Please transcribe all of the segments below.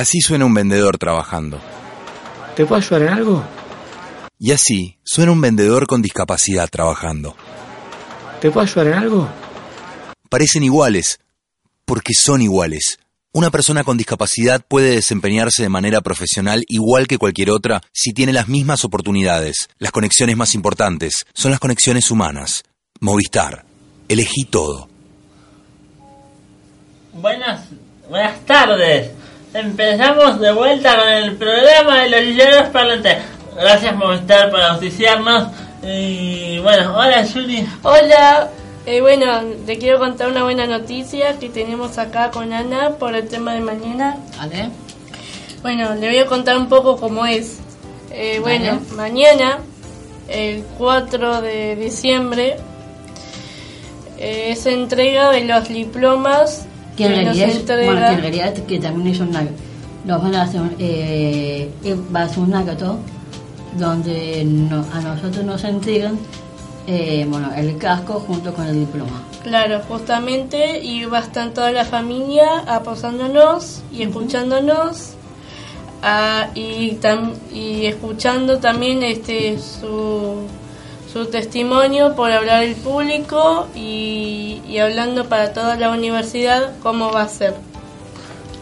Así suena un vendedor trabajando. ¿Te puedo ayudar en algo? Y así suena un vendedor con discapacidad trabajando. ¿Te puedo ayudar en algo? Parecen iguales, porque son iguales. Una persona con discapacidad puede desempeñarse de manera profesional igual que cualquier otra si tiene las mismas oportunidades. Las conexiones más importantes son las conexiones humanas. Movistar. Elegí todo. Buenas, buenas tardes. Empezamos de vuelta con el programa de los ligeros parlantes. Gracias Movistar por auspiciarnos. Y bueno, hola Juli. Hola, eh, bueno, te quiero contar una buena noticia que tenemos acá con Ana por el tema de mañana. ¿Vale? Bueno, le voy a contar un poco cómo es. Eh, bueno, Vale. mañana, el 4 de diciembre, eh, es entrega de los diplomas Entrega- bueno, que en realidad es que también es una, nos van a hacer, eh, eh, va a un acto donde no- a nosotros nos entregan, eh, bueno, el casco junto con el diploma. Claro, justamente, y va a estar toda la familia apoyándonos y escuchándonos ah, y, tam- y escuchando también este su, su testimonio por hablar el público y, y hablando para toda la universidad cómo va a ser.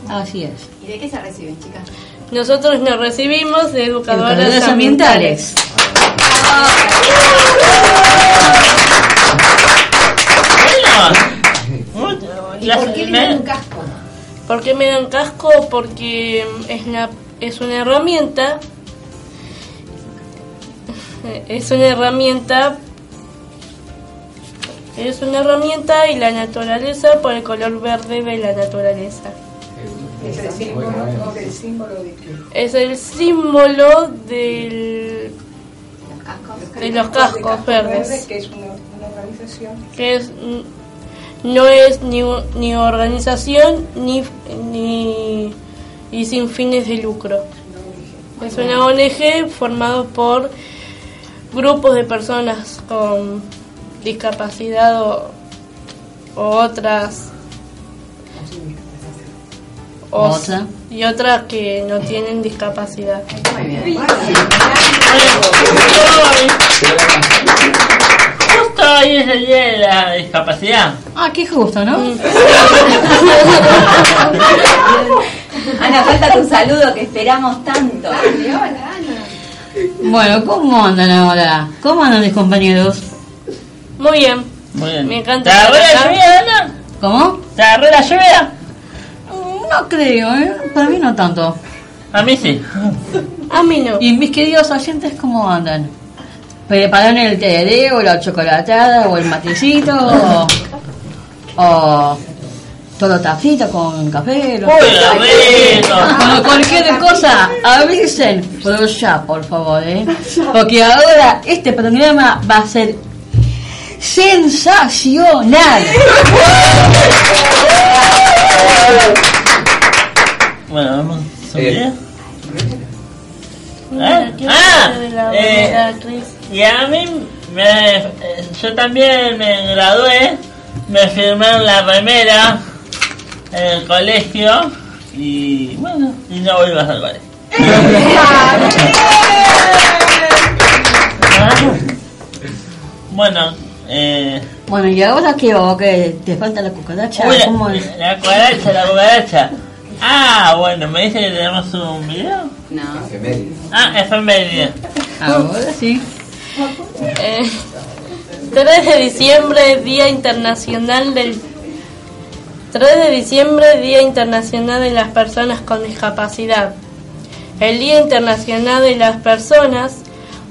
Así es. ¿Y de qué se reciben, chicas? Nosotros nos recibimos de educadoras, Educadoras ambientales. Bueno, ¿Y las- por qué me- tienen un casco? ¿Por qué me dan casco? Porque es una, es una herramienta. Es una herramienta. Es una herramienta y la naturaleza por el color verde de la naturaleza. Es el símbolo, el símbolo de qué? Es el símbolo del, de los cascos verdes. que es una, una organización. que es no es ni, ni organización ni, ni y sin fines de lucro. Es una ONG formado por grupos de personas con discapacidad o, o otras o- Otra. y otras que no tienen discapacidad. Muy bien. Justo hoy es el día de la discapacidad. Ah, qué justo, ¿no? Ana, falta tu saludo que esperamos tanto. Bueno, ¿cómo andan ahora? ¿Cómo andan mis compañeros? Muy bien. Muy bien. Me encanta ¿Te agarró la lluvia, Ana? ¿Cómo? ¿Te agarró la lluvia? No creo, ¿eh? Para mí no tanto. A mí sí. A mí no. ¿Y mis queridos oyentes cómo andan? ¿Prepararon el té o la chocolatada o el matecito o, o todo tafita con café? lo- Uy, qué rico. Bueno, cualquier cosa, avisen, pero ya, por favor, ¿eh? Porque ahora este programa va a ser sensacional. Bueno, vamos. Mira, ¿Eh? ¿qué Ah, la eh? Y a mí, me, eh, yo también me gradué, me firmaron la remera en el colegio y bueno, y no vuelvas al colegio. Bueno, eh, Bueno, y ahora qué o que te falta la cucaracha, uy, ¿cómo la, es? la cucaracha, la cucaracha. Ah, bueno, me dice que tenemos un video. No. Ah, efeméride. Ahora sí. Eh, 3 de diciembre, Día Internacional del 3 de diciembre, Día Internacional de las Personas con Discapacidad. El Día Internacional de las Personas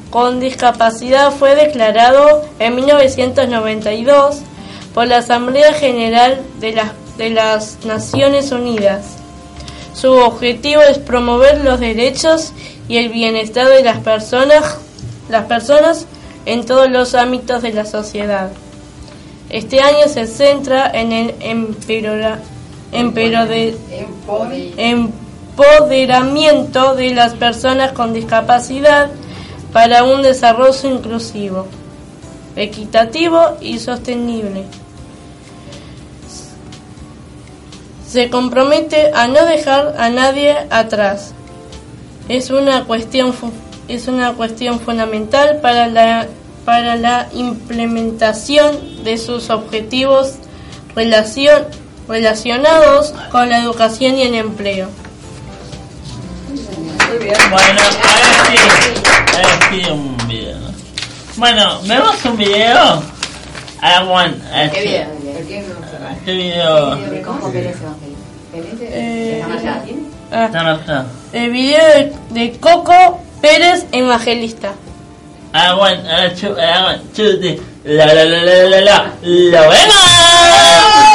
con Discapacidad fue declarado en 1992 por la Asamblea General de las, de las Naciones Unidas. Su objetivo es promover los derechos y el bienestar de las personas, las personas en todos los ámbitos de la sociedad. Este año se centra en el empoderamiento de las personas con discapacidad para un desarrollo inclusivo, equitativo y sostenible. Se compromete a no dejar a nadie atrás. Es una cuestión es una cuestión fundamental para la para la implementación de sus objetivos relacion- relacionados con la educación y el empleo. Bueno, ahora sí, ahora sí un video. Bueno, ¿vemos un video? I want Qué bien. ¿Qué video? De Coco Pérez Evangelista. Eh, ah, el video de, de Coco Pérez Evangelista. I want chu, I want to the- la la la la la la. ¡Lo vemos!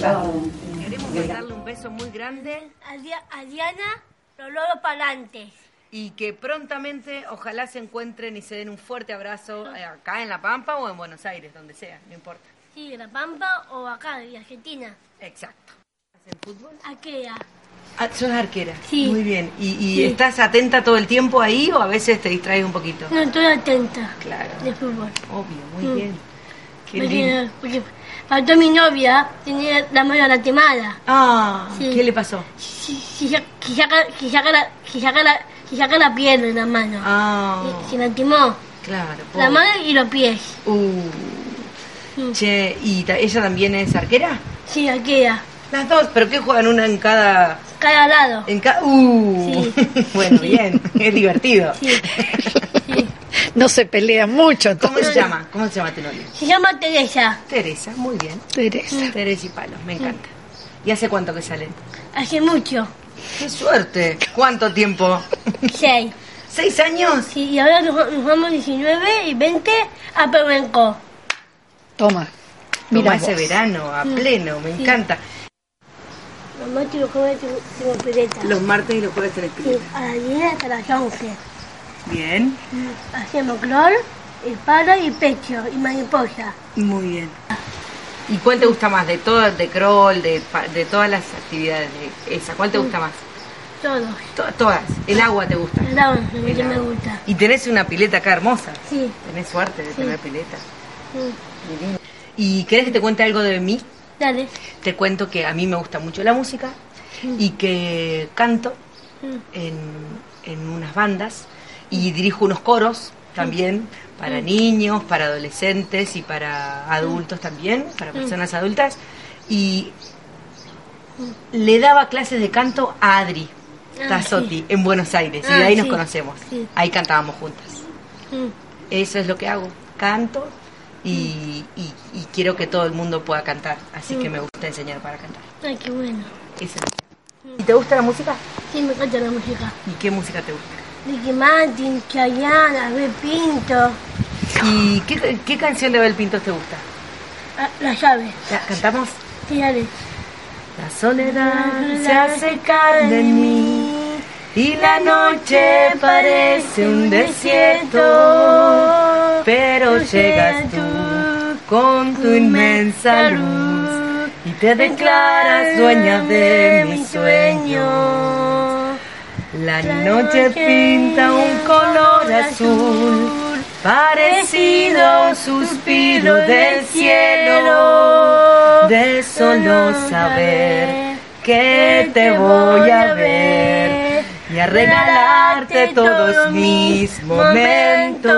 Pago. Queremos mandarle un beso muy grande a, Dia- a Diana los lobos para adelante. y que prontamente ojalá se encuentren y se den un fuerte abrazo eh, acá en La Pampa o en Buenos Aires, donde sea, no importa. Sí, de La Pampa o acá, de Argentina. Exacto. ¿Hacen fútbol? Aquella. Ah, sos arquera. Sí. Muy bien. ¿Y, y Sí. estás atenta todo el tiempo ahí o a veces te distraes un poquito? No estoy atenta Claro. de fútbol. Obvio, muy Mm. bien. Qué Porque, lindo. porque faltó mi novia, tenía la mano lastimada. Ah, Sí. ¿qué le pasó? Si, si, si saca, si, saca la, si, saca la, si saca la piel de la mano. Ah, Se, se lastimó claro. la pobre. mano y los pies. Uh. Mm. Che, ¿y ella también es arquera? Sí, aquella. Las dos, pero ¿qué juegan una en cada Cada lado. en cada Uh. Sí. bueno, bien, es divertido. Sí. sí. No se pelean mucho, ¿Cómo se llama? ¿Cómo se llama tu novia? Se llama Teresa. Teresa, muy bien. Teresa. Teresa y Palos, me encanta. ¿Y hace cuánto que salen? Hace mucho. ¡Qué suerte! ¿Cuánto tiempo? Seis. ¿Seis años? Sí, y ahora nos, nos vamos 19 y 20 a Peruenco. Toma. Mira ese verano, a pleno, me Sí. encanta. Los martes y los jueves tengo, pileta. Los martes y los jueves tenés Sí, pileta. a las 10 hasta las 11. Bien, Hacemos clor, espalda y pecho y mariposa. muy bien. ¿Y cuál te gusta más? ¿De todas, de crawl, de, de todas las actividades? De esa, ¿cuál te gusta más? Todos. To- todas. ¿El agua te gusta? El agua es lo El que me agua. gusta. Y tenés una pileta acá hermosa. Sí. Tenés suerte de Sí. tener pileta. Divino. ¿Y querés que te cuente algo de mí? Dale. Te cuento que a mí me gusta mucho la música y que canto Mm. en, en unas bandas y dirijo unos coros también para Mm. niños, para adolescentes y para adultos también, para Mm. personas adultas. Y le daba clases de canto a Adri Ah, sí. en Buenos Aires y Ah, de ahí nos conocemos. Sí. Ahí cantábamos juntas. Mm. Eso es lo que hago, canto y, y- y quiero que todo el mundo pueda cantar, así Mm. que me gusta enseñar para cantar. Ay, qué bueno. Eso. ¿Y te gusta la música? Sí, me encanta la música. ¿Y qué música te gusta? Ricky Martin, Chayanne, Abel Pinto, ¿Y qué, qué canción de Abel Pintos te gusta? ah, La llave. ¿La cantamos? Sí, dale. La soledad se hace carne en mí y la noche parece un desierto, pero llegas tú con tu inmensa luz y te declaras dueña de mi sueño. La noche pinta un color azul, parecido a un suspiro del cielo, de solo saber que te voy a ver y a regalarte todos mis momentos.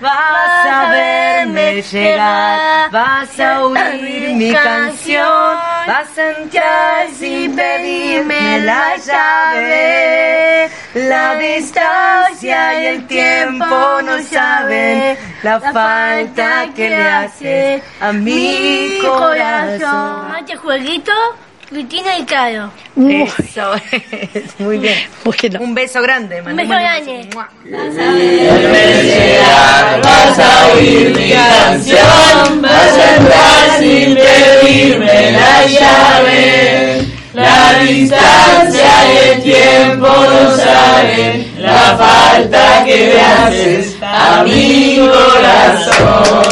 Vas a verme llegar, vas a oír mi canción Vas a entrar sin pedirme la llave. La distancia y el tiempo no saben la falta que le hace a mi corazón. Mate jueguito, Cristina y Caro. Eso es, muy bien. Un beso grande, Un beso grande. Vas a oír mi canción, vas a entrar sin pedirme la llave. La distancia y el tiempo no saben la falta que le haces a mi corazón.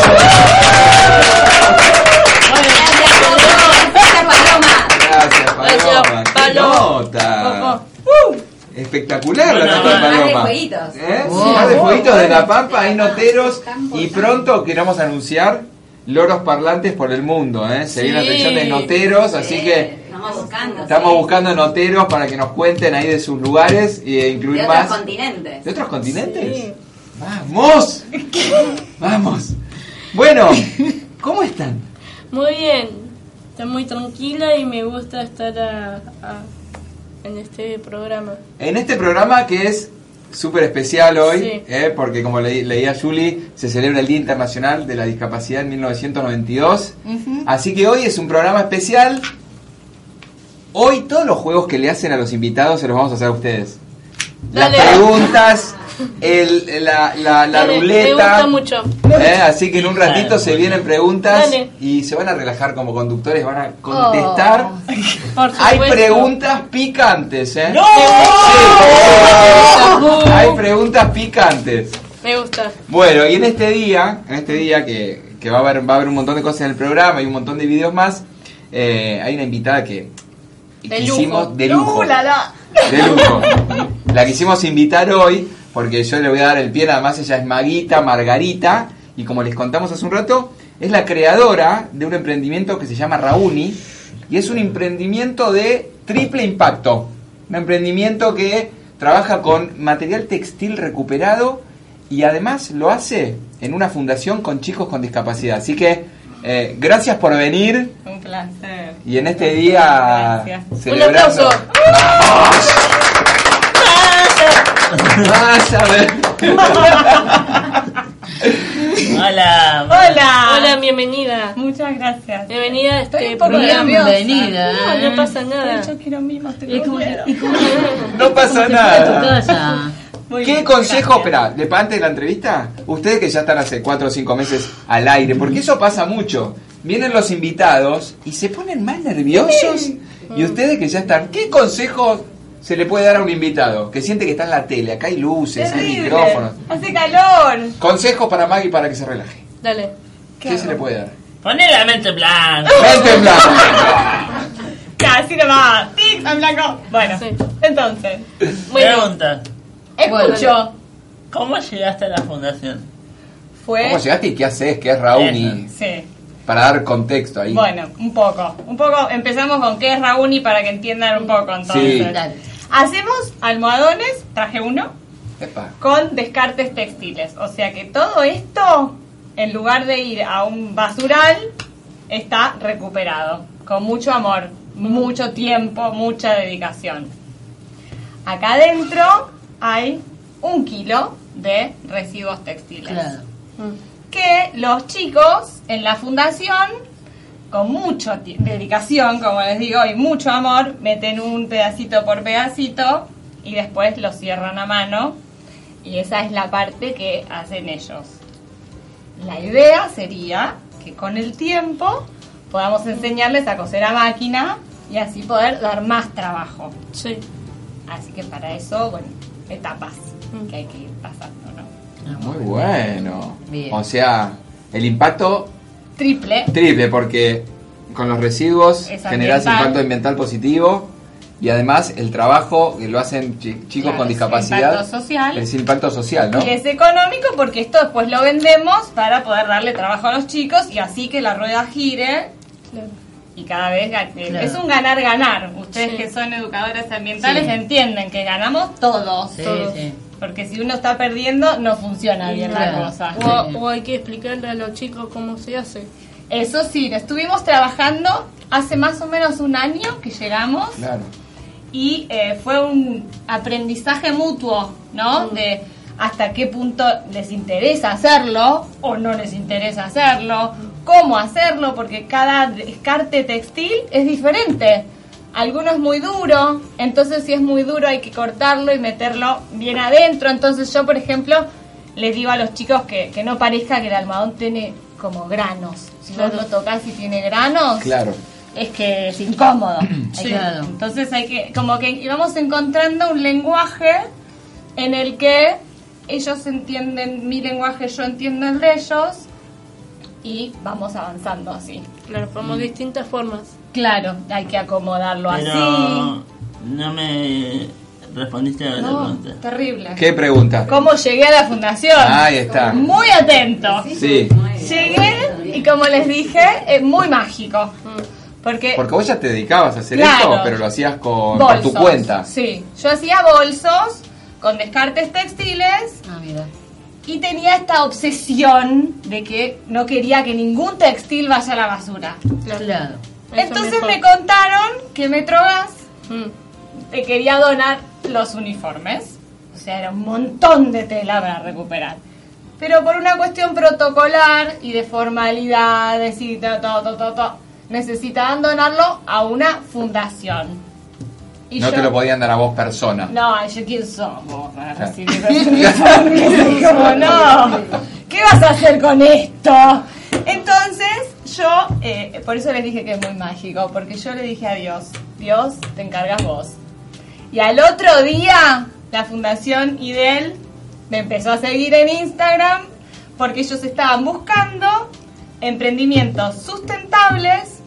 Paloma. ¡Qué nota! Espectacular la nota de más de Paloma. jueguitos. ¿Eh? Wow. Sí, más de jueguitos de la Pampa, hay noteros y pronto queremos anunciar loros parlantes por el mundo. ¿eh? Se viene la sección de noteros, así que Estamos buscando. estamos sí. buscando noteros para que nos cuenten ahí de sus lugares e incluir De otros más. continentes. ¿De otros continentes? ¡Vamos! ¡Vamos! Bueno, ¿cómo están? Muy bien, estoy muy tranquila y me gusta estar a- a- en este programa. En este programa que es súper especial hoy, Sí. eh, porque como le, leía Julie, se celebra el Día Internacional de la Discapacidad en 1992. Así que hoy es un programa especial. Hoy todos los juegos que le hacen a los invitados se los vamos a hacer a ustedes. Las preguntas, el, la, la, la Dale, Me ruleta. gusta mucho. eh, así que en un ratito se vienen preguntas Dale. y se van a relajar como conductores, van a contestar. Por Hay preguntas picantes, ¿eh? ¡No! Sí. Hay preguntas picantes. Me gusta. Bueno, y en este día, en este día que, que va, a haber, va a haber un montón de cosas en el programa y un montón de videos más, eh, hay una invitada que De lujo. de lujo. Uh, la, la. De lujo. La quisimos invitar hoy porque yo le voy a dar el pie, además ella es Maguita Margarita y como les contamos hace un rato, es la creadora de un emprendimiento que se llama Rauni y es un emprendimiento de triple impacto. Un emprendimiento que trabaja con material textil recuperado y además lo hace en una fundación con chicos con discapacidad. Así que eh, gracias por venir Un placer. y en este día celebrando. aplauso. Vas a ver. Hola. Hola. Hola, bienvenida. Muchas gracias. Bienvenida a Estoy este un poco programa. nerviosa. Bienvenida. No, no pasa nada. Yo quiero mimos, te ¿Y lo cómo, quiero. y cómo, No pasa nada. Muy ¿Qué bien, consejo, espera, de antes de la entrevista? Ustedes que ya están hace 4 o 5 meses al aire, porque eso pasa mucho. Vienen los invitados y se ponen más nerviosos. Y ustedes que ya están, ¿qué consejo se le puede dar a un invitado? Que siente que está en la tele, acá hay luces, hay micrófonos. Hace calor. Consejos para Maggie para que se relaje. Dale. ¿Qué, se le puede dar? Poné la mente en blanco. Mente en blanco. Casi nomás. Tic, en blanco. Bueno, Sí. entonces, Pregunta. escucho. ¿Cómo llegaste a la fundación? Fue. ¿Cómo llegaste y qué haces? ¿Qué es Rauni? Sí. Para dar contexto ahí. Bueno, un poco. Un poco. Empezamos con qué es Rauni para que entiendan un poco entonces. Sí. Hacemos almohadones, traje uno, Epa. con descartes textiles. O sea que todo esto, en lugar de ir a un basural, está recuperado. Con mucho amor, mucho tiempo, mucha dedicación. Acá adentro hay un kilo de residuos textiles. Claro. Que los chicos en la fundación, con mucha dedicación, como les digo, y mucho amor, meten un pedacito por pedacito y después lo cierran a mano. Y esa es la parte que hacen ellos. La idea sería que con el tiempo podamos enseñarles a coser a máquina y así poder dar más trabajo. Sí. Así que para eso, bueno, etapas que hay que ir pasando, ¿no? Muy bueno. Bien. O sea, el impacto Triple. triple, porque con los residuos Es generas impacto ambiental positivo y además el trabajo que lo hacen chi- chicos Claro, con es discapacidad impacto social. es impacto social, ¿no? Y es económico porque esto después lo vendemos para poder darle trabajo a los chicos y así que la rueda gire y cada vez eh, Claro. es un ganar-ganar. Ustedes Sí. que son educadores ambientales Sí. entienden que ganamos todos. Sí, todos. Porque si uno está perdiendo no funciona bien la cosa. O, o hay que explicarle a los chicos cómo se hace. Eso sí, estuvimos trabajando hace más o menos un año que llegamos Claro. y eh, fue un aprendizaje mutuo, ¿no? De hasta qué punto les interesa hacerlo o no les interesa hacerlo, cómo hacerlo, porque cada descarte textil es diferente. Alguno es muy duro, entonces si es muy duro hay que cortarlo y meterlo bien adentro. Entonces yo, por ejemplo, les digo a los chicos que, que no parezca que el almohadón tiene como granos. Si vos Claro. lo tocas y tiene granos, Claro. es que es incómodo. Sí. que-. Entonces hay que, como que íbamos encontrando un lenguaje en el que ellos entienden mi lenguaje, yo entiendo el de ellos y vamos avanzando así. Claro, como distintas formas. Claro, hay que acomodarlo Pero así. no me respondiste a la No, pregunta. terrible. ¿Qué pregunta? ¿Cómo llegué a la fundación? Ahí está. Muy atento. Sí. Llegué y como les dije, es muy mágico. Porque Porque vos ya te dedicabas a hacer Claro. esto, pero lo hacías con, por tu cuenta. Sí, yo hacía bolsos con descartes textiles Ah, mira. y tenía esta obsesión de que no quería que ningún textil vaya a la basura. Claro. Entonces me contaron que Metrogas Mm. te quería donar los uniformes. O sea, era un montón de tela para recuperar. Pero por una cuestión protocolar y de formalidades y todo, todo, todo, todo, necesitaban donarlo a una fundación. Y no yo- te lo podían dar a vos persona. no, yo quién somos para recibir no, ¿qué vas a hacer con esto? Entonces, yo, eh, por eso les dije que es muy mágico, porque yo le dije a Dios, Dios, te encargas vos. Y al otro día, la Fundación IDEL me empezó a seguir en Instagram, porque ellos estaban buscando emprendimientos sustentables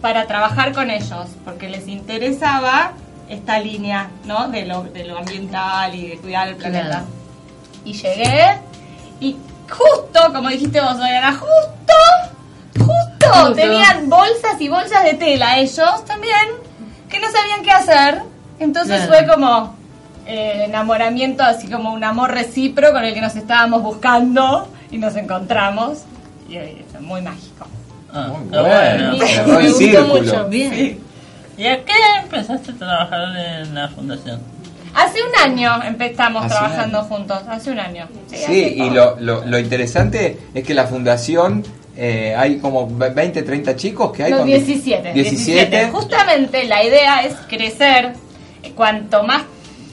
para trabajar con ellos, porque les interesaba esta línea, ¿no? De lo, de lo ambiental y de cuidar el planeta. Claro. Y llegué y justo, como dijiste vos, Mariana, justo, justo, Justo. tenían bolsas y bolsas de tela ellos también, que no sabían qué hacer. Entonces Claro. fue como eh, enamoramiento, así como un amor recíproco con el que nos estábamos buscando y nos encontramos. Y eh, muy mágico. Ah, Muy bueno, bueno. cerró el gustó mucho. Bien. ¿Y a qué empezaste a trabajar en la fundación? Hace un año empezamos Hace trabajando año. juntos, hace un año. Sí, y lo, lo, lo interesante es que la fundación eh, hay como 20, 30 chicos que hay No, con 17, 17. Justamente la idea es crecer. Cuanto más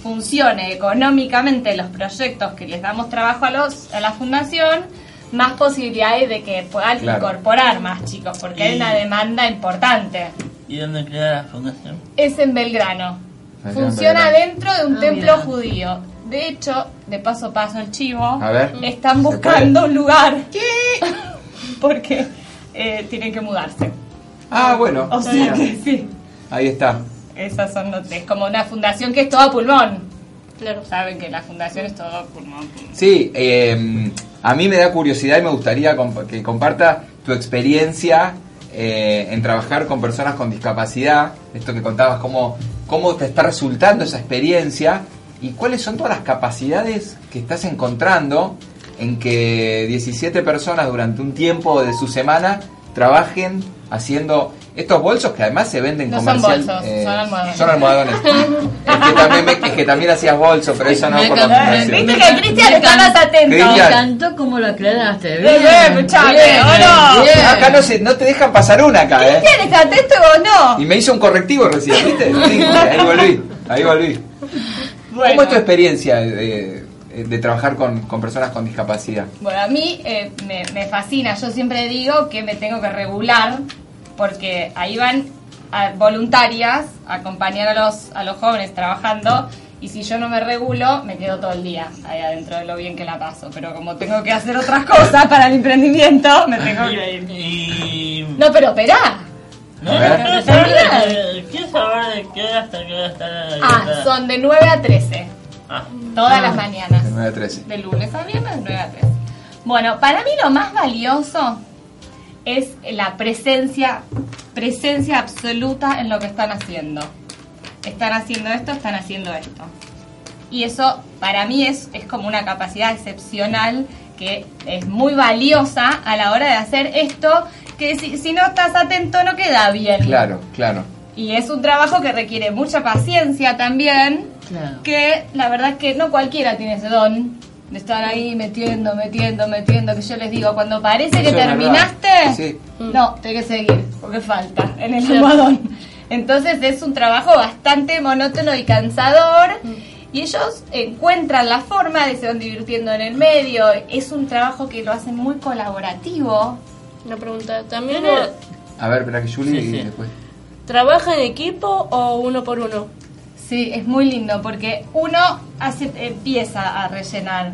funcione económicamente los proyectos que les damos trabajo a, los, a la fundación, más posibilidades de que puedan Claro. incorporar más chicos, porque hay una demanda importante. ¿Y dónde queda la fundación? Es en Belgrano. Funciona dentro de un Ah, templo mira. judío. De hecho, de paso paso el chivo, A ver. están ¿Se buscando un lugar. Porque eh, tienen que mudarse. Ah, bueno. O sea mira, que sí. Ahí está. Esas son not- es como una fundación que es toda pulmón. Claro. Saben que la fundación es todo pulmón. pulmón. Sí, eh, a mí me da curiosidad y me gustaría comp- que comparta tu experiencia eh, en trabajar con personas con discapacidad, esto que contabas, cómo, cómo te está resultando esa experiencia y cuáles son todas las capacidades que estás encontrando en que 17 personas durante un tiempo de su semana trabajen haciendo estos bolsos que además se venden No son comercial. bolsos, eh, son almohadones. Son almohadones. es, que también me- es que también hacías bolso, pero eso no Me por la. Viste que Cristian está más atento. Me encantó cómo lo aclaraste. Bien, bien, muchacho, ¿o no? bien. Acá no, se, no te dejan pasar una acá, ¿eh? Cristian está atento vos no. Y me hizo un correctivo recién, ¿viste? Sí, ahí volví, ahí volví. Bueno. ¿Cómo es tu experiencia de trabajar con, con personas con discapacidad? Bueno, a mí eh, me, me fascina. Yo siempre digo que me tengo que regular porque ahí van a- voluntarias a acompañar a los, a los jóvenes trabajando y si yo no me regulo me quedo todo el día ahí adentro de lo bien que la paso. Pero como tengo que hacer otras cosas para el emprendimiento, me tengo que ir. Y... No, pero operá. No, quiero saber de- qué hasta qué hora Ah, son de 9 a 13. Ah. Todas Ah. las mañanas. De 9 a 13. De lunes a viernes, de 9 a 13. Bueno, para mí lo más valioso es la presencia, presencia absoluta en lo que están haciendo. Están haciendo esto, están haciendo esto. Y eso para mí es, es como una capacidad excepcional que es muy valiosa a la hora de hacer esto que si, si no estás atento no queda bien. Claro, claro. Y es un trabajo que requiere mucha paciencia también, Claro. que la verdad es que no cualquiera tiene ese don de estar ahí metiendo, metiendo, metiendo, que yo les digo, cuando parece que terminaste. Sí. no, tenés que seguir, porque falta en el almohadón. Entonces es un trabajo bastante monótono y cansador. Y ellos encuentran la forma de se van divirtiendo en el medio. Es un trabajo que lo hacen muy colaborativo. Una pregunta, ¿también A ver, espera que Julie Sí, y sí. después. trabaja en equipo o uno por uno? Sí, es muy lindo porque uno hace, empieza a rellenar.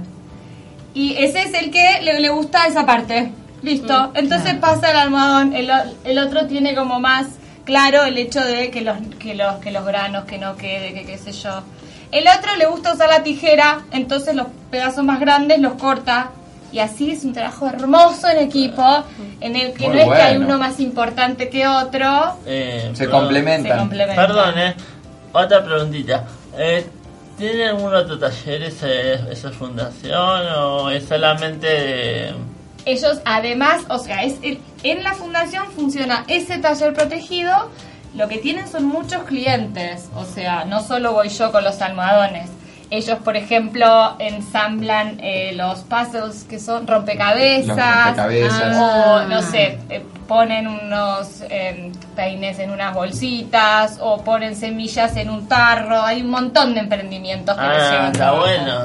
Y ese es el que le, le gusta esa parte. Listo. Entonces pasa el almohadón. El, el otro tiene como más claro el hecho de que los, que los, que los granos, que no quede, que qué sé yo. El otro le gusta usar la tijera, entonces los pedazos más grandes los corta. Y así es un trabajo hermoso en equipo, en el que Muy no es que hay uno más importante que otro. Eh, Se perdón. complementan. Se complementan. Perdón, eh. Otra preguntita. Eh, ¿Tiene algún otro taller ese, esa fundación o es solamente de- Ellos además, o sea, es el- en la fundación funciona ese taller protegido. Lo que tienen son muchos clientes, o sea, no solo voy yo con los almohadones. Ellos, por ejemplo, ensamblan eh, los puzzles que son rompecabezas, Los rompecabezas. o no sé, eh, ponen unos eh, peines en unas bolsitas, o ponen semillas en un tarro. Hay un montón de emprendimientos que Ah, llevan está bueno.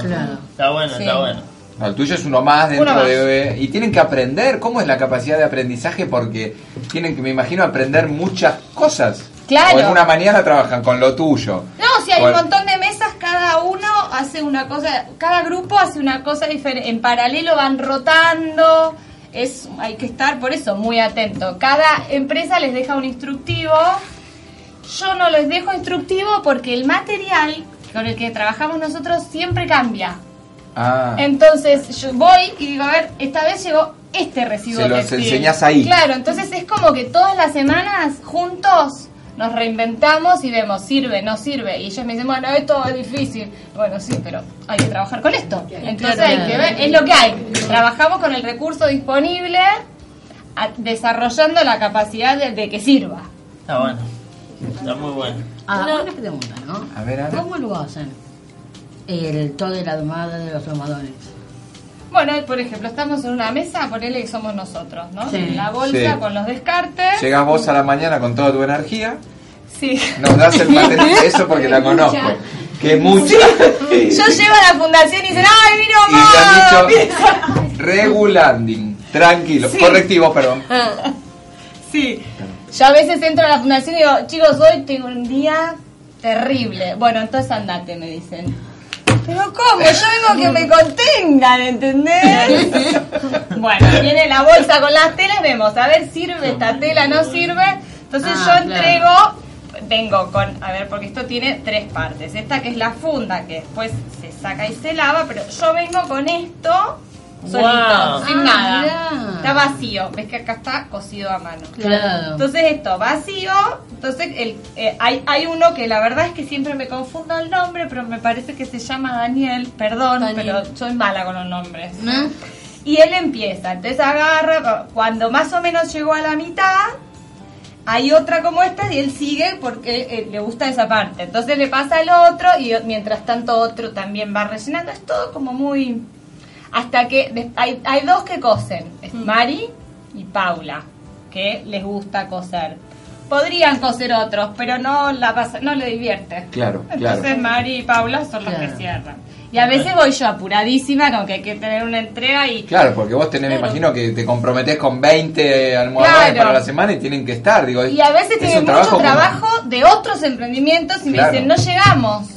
Está bueno, Sí. está bueno. No, el tuyo es uno más dentro Uno más. de... Y tienen que aprender. ¿Cómo es la capacidad de aprendizaje? Porque tienen que, me imagino, aprender muchas cosas. Claro. O en una mañana trabajan con lo tuyo. No, si hay un montón de mesas, cada uno hace una cosa, cada grupo hace una cosa diferente, en paralelo van rotando, es hay que estar por eso muy atento. Cada empresa les deja un instructivo. Yo no les dejo instructivo porque el material con el que trabajamos nosotros siempre cambia. Ah, Entonces yo voy y digo, a ver, esta vez llegó este residuo Se los enseñás ahí. Claro, entonces es como que todas las semanas juntos nos reinventamos y vemos, sirve, no sirve. Y ellos me dicen, bueno, esto es difícil. Bueno, sí, pero hay que trabajar con esto. Entonces hay que ver, es lo que hay. Trabajamos con el recurso disponible, a- desarrollando la capacidad de, de que sirva. Está bueno. Está muy bueno. Ah, una pregunta, ¿no? A ver, Ana. ¿Cómo lo hacen? El todo de la almohada de los almohadones. Bueno, por ejemplo, estamos en una mesa, ponele que somos nosotros, ¿no? Sí. En la bolsa Sí. con los descartes. Llegas vos a la mañana con toda tu energía, Sí. nos das el material, eso porque la conozco, que es mucha. Yo llego a la fundación y dicen, ¡ay, vino Y te han dicho regulanding, tranquilo, Sí. correctivo, perdón. Sí. Yo a veces entro a la fundación y digo, chicos, hoy tengo un día terrible. Bueno, entonces andate, me dicen. Pero ¿cómo? Yo vengo que me contengan, ¿entendés? bueno, viene la bolsa con las telas, vemos, a ver, ¿sirve esta tela? ¿No sirve? Entonces Ah, yo claro. entrego, vengo con, a ver, porque esto tiene tres partes. Esta que es la funda, que después se saca y se lava, pero yo vengo con esto solito, Wow. sin Ah, nada. mirá. Está vacío, ves que acá está cosido a mano. Claro. Entonces esto, vacío, entonces el, eh, hay, hay uno que la verdad es que siempre me confundo el nombre, pero me parece que se llama Daniel, perdón, Daniel. pero soy mala con los nombres. ¿No? Y él empieza, entonces agarra, cuando más o menos llegó a la mitad, hay otra como esta y él sigue porque eh, le gusta esa parte. Entonces le pasa al otro y mientras tanto otro también va rellenando. Es todo como muy... Hasta que des- hay, hay dos que cosen, es Mari y Paula, que les gusta coser. Podrían coser otros, pero no la pasa, no le divierte. Claro, Entonces claro. Mari y Paula son los Claro. que cierran. Y a veces voy yo apuradísima, con que hay que tener una entrega y Claro, porque vos tenés, me imagino que te comprometés con 20 almohadones Claro. para la semana y tienen que estar, digo. Y a veces es tienen un mucho como- trabajo de otros emprendimientos y me dicen, no llegamos.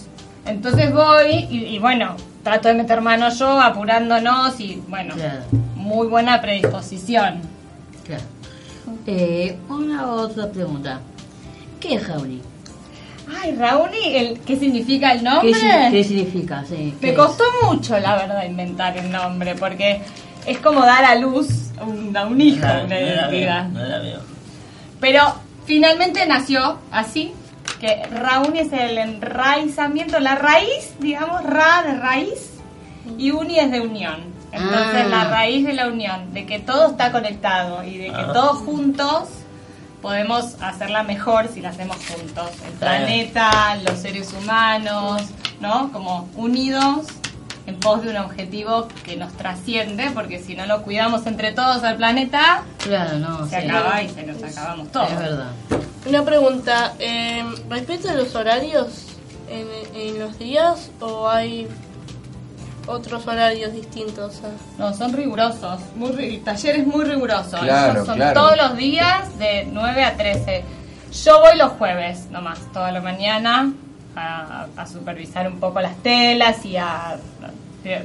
Entonces voy y, y bueno, trato de meter mano yo, apurándonos y bueno, Claro. muy buena predisposición. Claro. Eh, una otra pregunta. ¿Qué es Jauli? Ay, Rauni, el, ¿qué significa el nombre? ¿Qué, si- qué significa? Sí, ¿qué Me es? costó mucho, la verdad, inventar el nombre porque es como dar a luz un- a un hijo, No, una no la veo, identidad. no la veo. Pero finalmente nació así, que Rauni es el enraizamiento, la raíz, digamos, Ra de raíz y Uni es de unión. Entonces Ah. la raíz de la unión, de que todo está conectado y de que Ah. todos juntos podemos hacerla mejor si la hacemos juntos. El planeta, los seres humanos, ¿no? Como unidos en pos de un objetivo que nos trasciende, porque si no lo cuidamos entre todos al planeta, Claro, no. se sí. acaba y se nos acabamos todos. Es verdad. Una pregunta, eh, ¿respeta los horarios en, en los días o hay otros horarios distintos? a- No, son rigurosos, muy, ri- talleres muy rigurosos. Claro, Ellos son claro. todos los días de 9 a 13. Yo voy los jueves nomás, toda la mañana, a, a supervisar un poco las telas y a,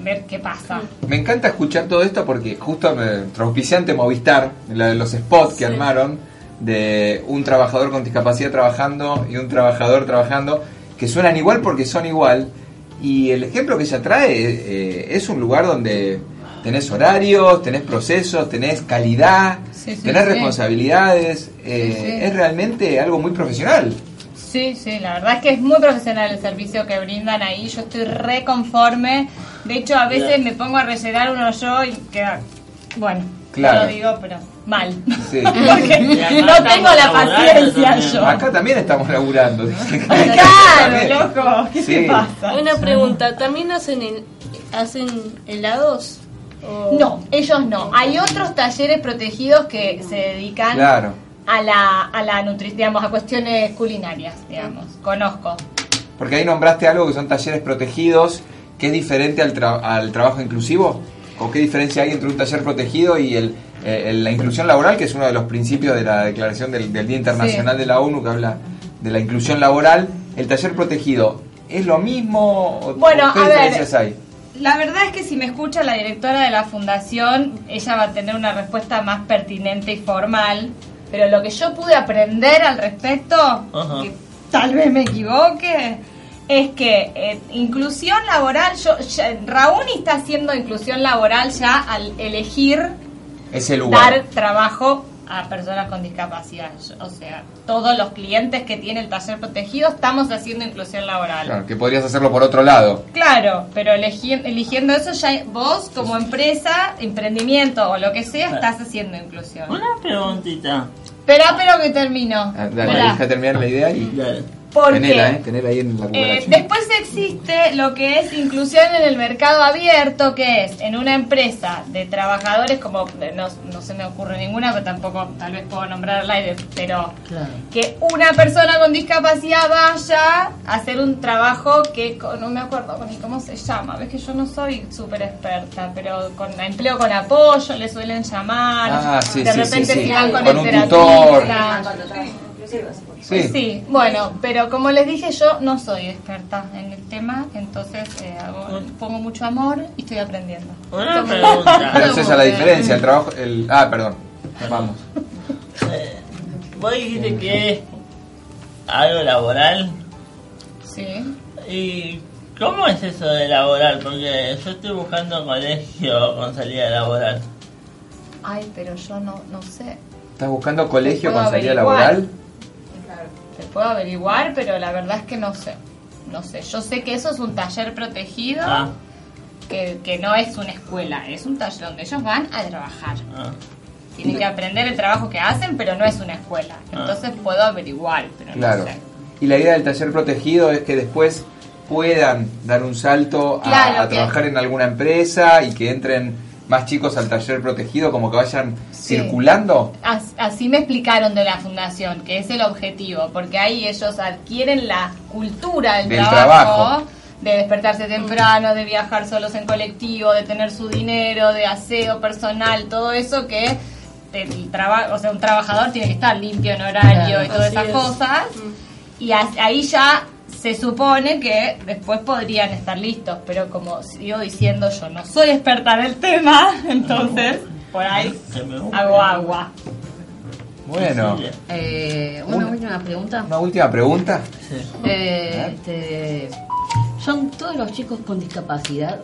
ver qué pasa. Me encanta escuchar todo esto porque justo nuestro auspiciante Movistar, la de los spots que armaron de un trabajador con discapacidad trabajando y un trabajador trabajando, que suenan igual porque son igual. Y el ejemplo que ella trae eh, es un lugar donde tenés horarios, tenés procesos, tenés calidad, Sí, sí, tenés responsabilidades. eh. Es realmente algo muy profesional. Sí, sí, la verdad es que es muy profesional el servicio que brindan ahí. Yo estoy re conforme. De hecho, a veces Bien. me pongo a rellenar uno yo y queda. Bueno, Claro. no lo digo, pero mal. Sí. Porque no tengo la paciencia también. yo. Acá también estamos laburando. Claro, loco. ¿Qué Sí. te pasa? Una pregunta, ¿también hacen el- hacen helados? O- No, ellos no. Hay otros talleres protegidos que se dedican Claro. A la, a la nutri- digamos, a cuestiones culinarias, digamos. Conozco. Porque ahí nombraste algo que son talleres protegidos, que es diferente al, tra- al trabajo inclusivo. ¿O qué diferencia hay entre un taller protegido y el, eh, el- la inclusión laboral, que es uno de los principios de la declaración del, del Día Internacional de la ONU que habla de la inclusión laboral? El taller protegido, ¿es lo mismo? o- Bueno, ¿Qué a ver. diferencias hay? La verdad es que si me escucha la directora de la fundación, ella va a tener una respuesta más pertinente y formal. Pero lo que yo pude aprender al respecto, Ajá. que tal vez me equivoque, es que eh, inclusión laboral, yo, ya- Raúl está haciendo inclusión laboral ya al elegir Ese lugar. dar trabajo a personas con discapacidad. Yo- O sea, todos los clientes que tiene el taller protegido estamos haciendo inclusión laboral. Claro, que podrías hacerlo por otro lado. Claro, pero elegi- eligiendo eso ya vos como empresa, emprendimiento o lo que sea, estás haciendo inclusión. Una preguntita. Espera, pero que termino. Ah, Dale, deja terminar la idea y ¿Por tenela, qué? ¿eh? Tenela ahí en la Eh, después existe lo que es inclusión en el mercado abierto, que es en una empresa de trabajadores, como eh, no, no se me ocurre ninguna, pero tampoco tal vez puedo nombrar al aire, pero Claro. que una persona con discapacidad vaya a hacer un trabajo que no me acuerdo ni cómo se llama, ves que yo no soy súper experta, pero con empleo con apoyo le suelen llamar, Ah, sí, de sí, repente sí, con, Con el un terapista. Sí. Sí. bueno, pero como les dije, yo no soy experta en el tema, entonces eh, hago- pongo mucho amor y estoy aprendiendo. Una Como- pregunta. Pero esa es la diferencia, el trabajo... El, ah, perdón. Vamos. Eh, Vos dijiste que es algo laboral. Sí. ¿Y cómo es eso de laboral? Porque yo estoy buscando colegio con salida laboral. Ay, pero yo no, no sé. ¿Estás buscando colegio con salida averiguar. laboral? Se puede averiguar, pero la verdad es que no sé. No sé. Yo sé que eso es un taller protegido, Ah, que, que no es una escuela, es un taller donde ellos van a trabajar. ah. Tienen que aprender el trabajo que hacen, pero no es una escuela. Entonces puedo averiguar, pero Claro. no sé. Y la idea del taller protegido es que después puedan dar un salto a, Claro, a que- trabajar en alguna empresa y que entren más chicos al taller protegido, como que vayan Sí. circulando. As- Así me explicaron de la fundación, que es el objetivo, porque ahí ellos adquieren la cultura del, Del trabajo, trabajo. de despertarse temprano, de viajar solos en colectivo, de tener su dinero, de aseo personal, todo eso que el trabajo, o sea, un trabajador tiene que estar limpio en horario Claro, y todas esas es. cosas. Y as- ahí ya se supone que después podrían estar listos, pero como sigo diciendo, yo no soy experta en el tema, entonces por ahí hago agua. Bueno, Eh, una, Una- última pregunta. una última pregunta. Eh, este, ¿Son todos los chicos con discapacidad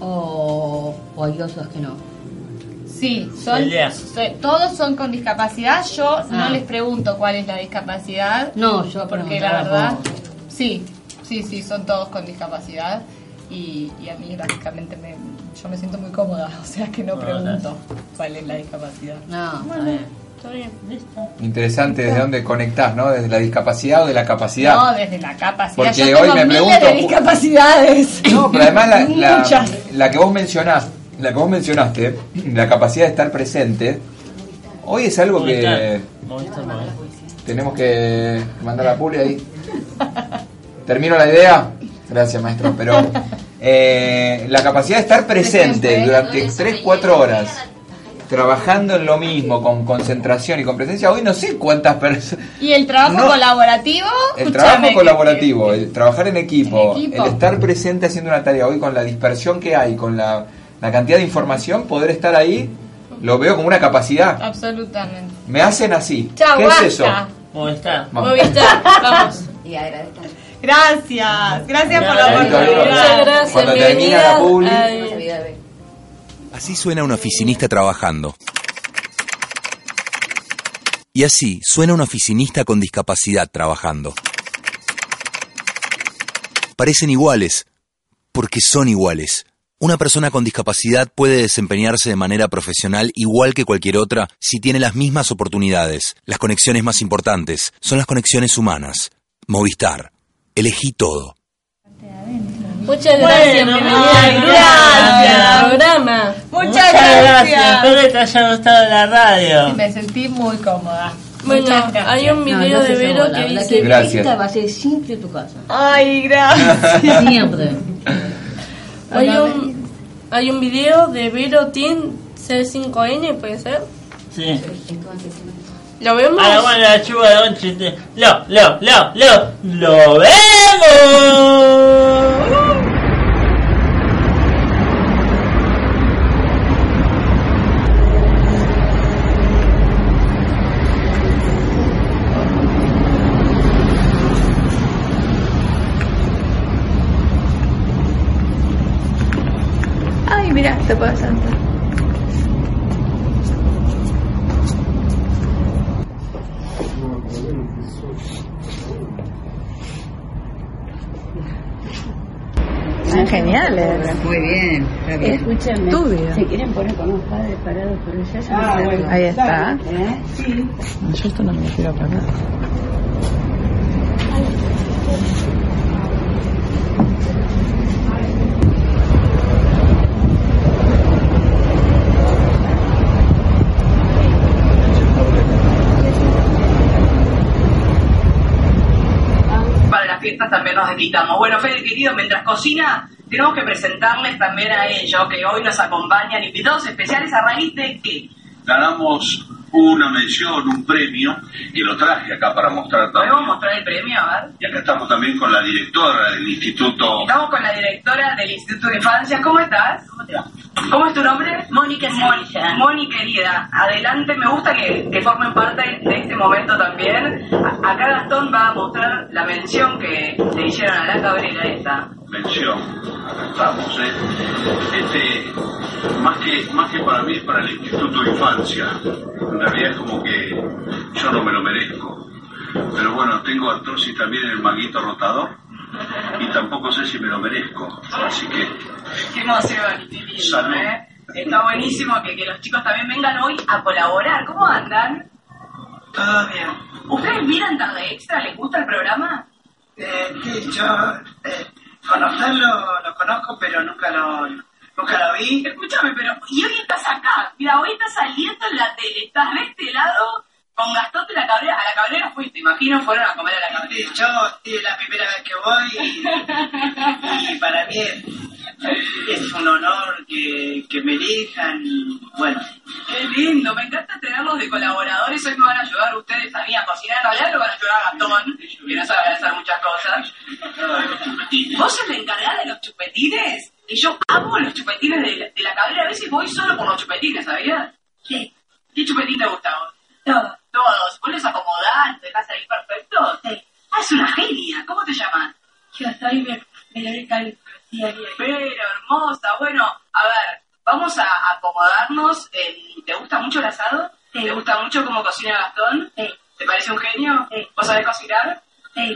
o, o hay otros que no? Sí, son, todos son con discapacidad. Yo no Ah. les pregunto cuál es la discapacidad. No, yo porque la verdad, sí, sí, sí, son todos con discapacidad. Y, y a mí básicamente me, yo me siento muy cómoda, o sea que no pregunto cuál es la discapacidad. No, Bueno, Está bien, listo. Interesante desde dónde conectás, ¿no? Desde la discapacidad o de la capacidad. No, desde la capacidad. Porque Yo hoy me miles pregunto- de discapacidades. No, pero además la, la- Muchas. la que vos mencionás, la que vos mencionaste, la capacidad de estar presente, hoy es algo que Movistar, Movistar. tenemos que mandar a Puli ahí. ¿Termino la idea? Gracias, maestro. Pero eh, la capacidad de estar presente durante 3-4 horas, trabajando en lo mismo, con concentración y con presencia, hoy no sé cuántas personas... Y el trabajo No. colaborativo. El trabajo colaborativo, el trabajar en equipo, En equipo. el estar presente haciendo una tarea hoy con la dispersión que hay, con la, la cantidad de información, poder estar ahí, lo veo como una capacidad. Absolutamente. Me hacen así. Chau, ¿Qué es eso? Movistar. Vamos. Movistar, vamos. Y agradezco. Gracias, gracias por la oportunidad. Muchas gracias, Cuando termina la Así suena un oficinista trabajando. Y así suena un oficinista con discapacidad trabajando. Parecen iguales, porque son iguales. Una persona con discapacidad puede desempeñarse de manera profesional igual que cualquier otra si tiene las mismas oportunidades. Las conexiones más importantes son las conexiones humanas. Movistar. Elegí todo. Muchas gracias, Bueno, al gracias. programa. Muchas gracias. Espero que te haya gustado la radio. Me sentí muy cómoda. Bueno, Muchas gracias. hay un video no de seas Vero bola, que la dice... Gracias. va a ser siempre tu casa. Ay, gracias. Siempre. Hay un, hay un video de Vero Team C5N, ¿puede ser? Sí. ¿Lo vemos? A la buena la chuva de un chiste. Lo, lo, lo, lo, lo vemos. Ay, mira, te puedo Muy bien, está bien. Escúchame. Tu video. ¿Se quieren poner con los padres parados por allá? Yo Ah, no sé. bueno. Ahí está. ¿Eh? Sí. Yo esto no me lo quiero para las fiestas también nos desquitamos. Bueno, Fede, querido, mientras cocina, tenemos que presentarles también a ellos que hoy nos acompañan, invitados especiales a raíz de que ganamos una mención, un premio, que lo traje acá para mostrar también. podemos mostrar el premio, a ver. Y acá estamos también con la directora del instituto. Estamos con la directora del Instituto de Infancia. ¿Cómo estás? ¿Cómo te va? ¿Cómo es tu nombre? Mónica Mónica. Moni, querida. Adelante, me gusta que, que formen parte de este momento también. A- acá Gastón va a mostrar la mención que le hicieron a la cabrera esta. Mención. Acá estamos, ¿eh? Este, más que, más que para mí, es para el Instituto de Infancia. En realidad es como que yo no me lo merezco. Pero bueno, tengo artrosis también en el maguito rotador y tampoco sé si me lo merezco. Así que Qué emoción, qué lindo, Salud. ¿eh? Está buenísimo que, que los chicos también vengan hoy a colaborar. ¿Cómo andan? Todo bien. ¿Ustedes miran Tarde Extra? ¿Les gusta el programa? Eh, sí, yo eh, conocerlo lo conozco, pero nunca lo, nunca lo vi. Escúchame, pero y hoy estás acá. Mira, hoy estás saliendo en la tele. Estás de este lado con Gastón de la Cabrera. A la Cabrera fuiste, imagino, fueron a comer a la Sí, Cabrera. yo sí, es la primera vez que voy y, y para mí es, es un honor que, que me elijan y bueno, Qué lindo, me encanta tenerlos de colaboradores. Hoy me van a ayudar ustedes a mí a cocinar. En realidad lo van a ayudar a Gastón, que no sabe hacer muchas cosas. ¿Vos sos la encargada de los chupetines? Y yo amo los chupetines de la, de la cabrera. A veces voy solo por los chupetines, ¿sabías? ¿Qué? ¿Qué chupetín te gusta a vos? Todos. ¿Vos los acomodás? ¿Te dejás ahí perfecto? Sí. Ah, es una genia. ¿Cómo te llamas? Yo soy Verónica Pero hermosa. Bueno, a ver, vamos a acomodamos. en- ¿Te gusta mucho el asado? ¿Te gusta mucho cómo cocina Gastón? ¿Te parece un genio? ¿Vos sabés cocinar?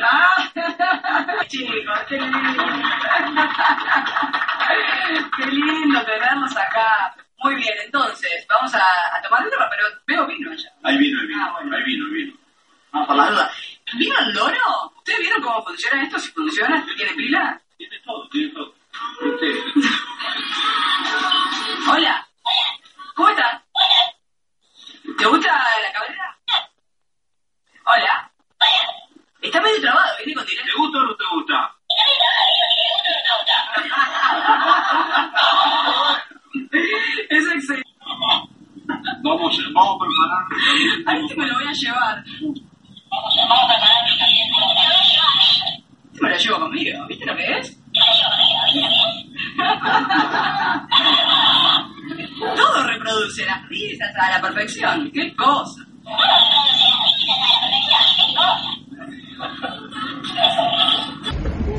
¡Ah! Chicos, qué lindo. Qué lindo tenerlos acá. Muy bien, entonces, vamos a, a tomar birra, pero veo vino allá. Hay vino, hay vino. Ah, bueno. Hay vino, hay vino. Vamos por la duda. ¿Vino el loro? ¿Ustedes vieron cómo funciona esto? Si funciona, ¿tiene pila? Tiene todo, tiene todo. Este, Hola. ¿Cómo estás? ¿Te gusta la cabrera? Hola. Está medio trabado, viene con directo. ¿Te gusta o no te gusta? Es excelente. Vamos, vamos a preparar. A este me lo voy a llevar. Este me lo llevo conmigo, ¿viste lo que es? Todo reproduce las risas a la perfección. ¡Qué cosa!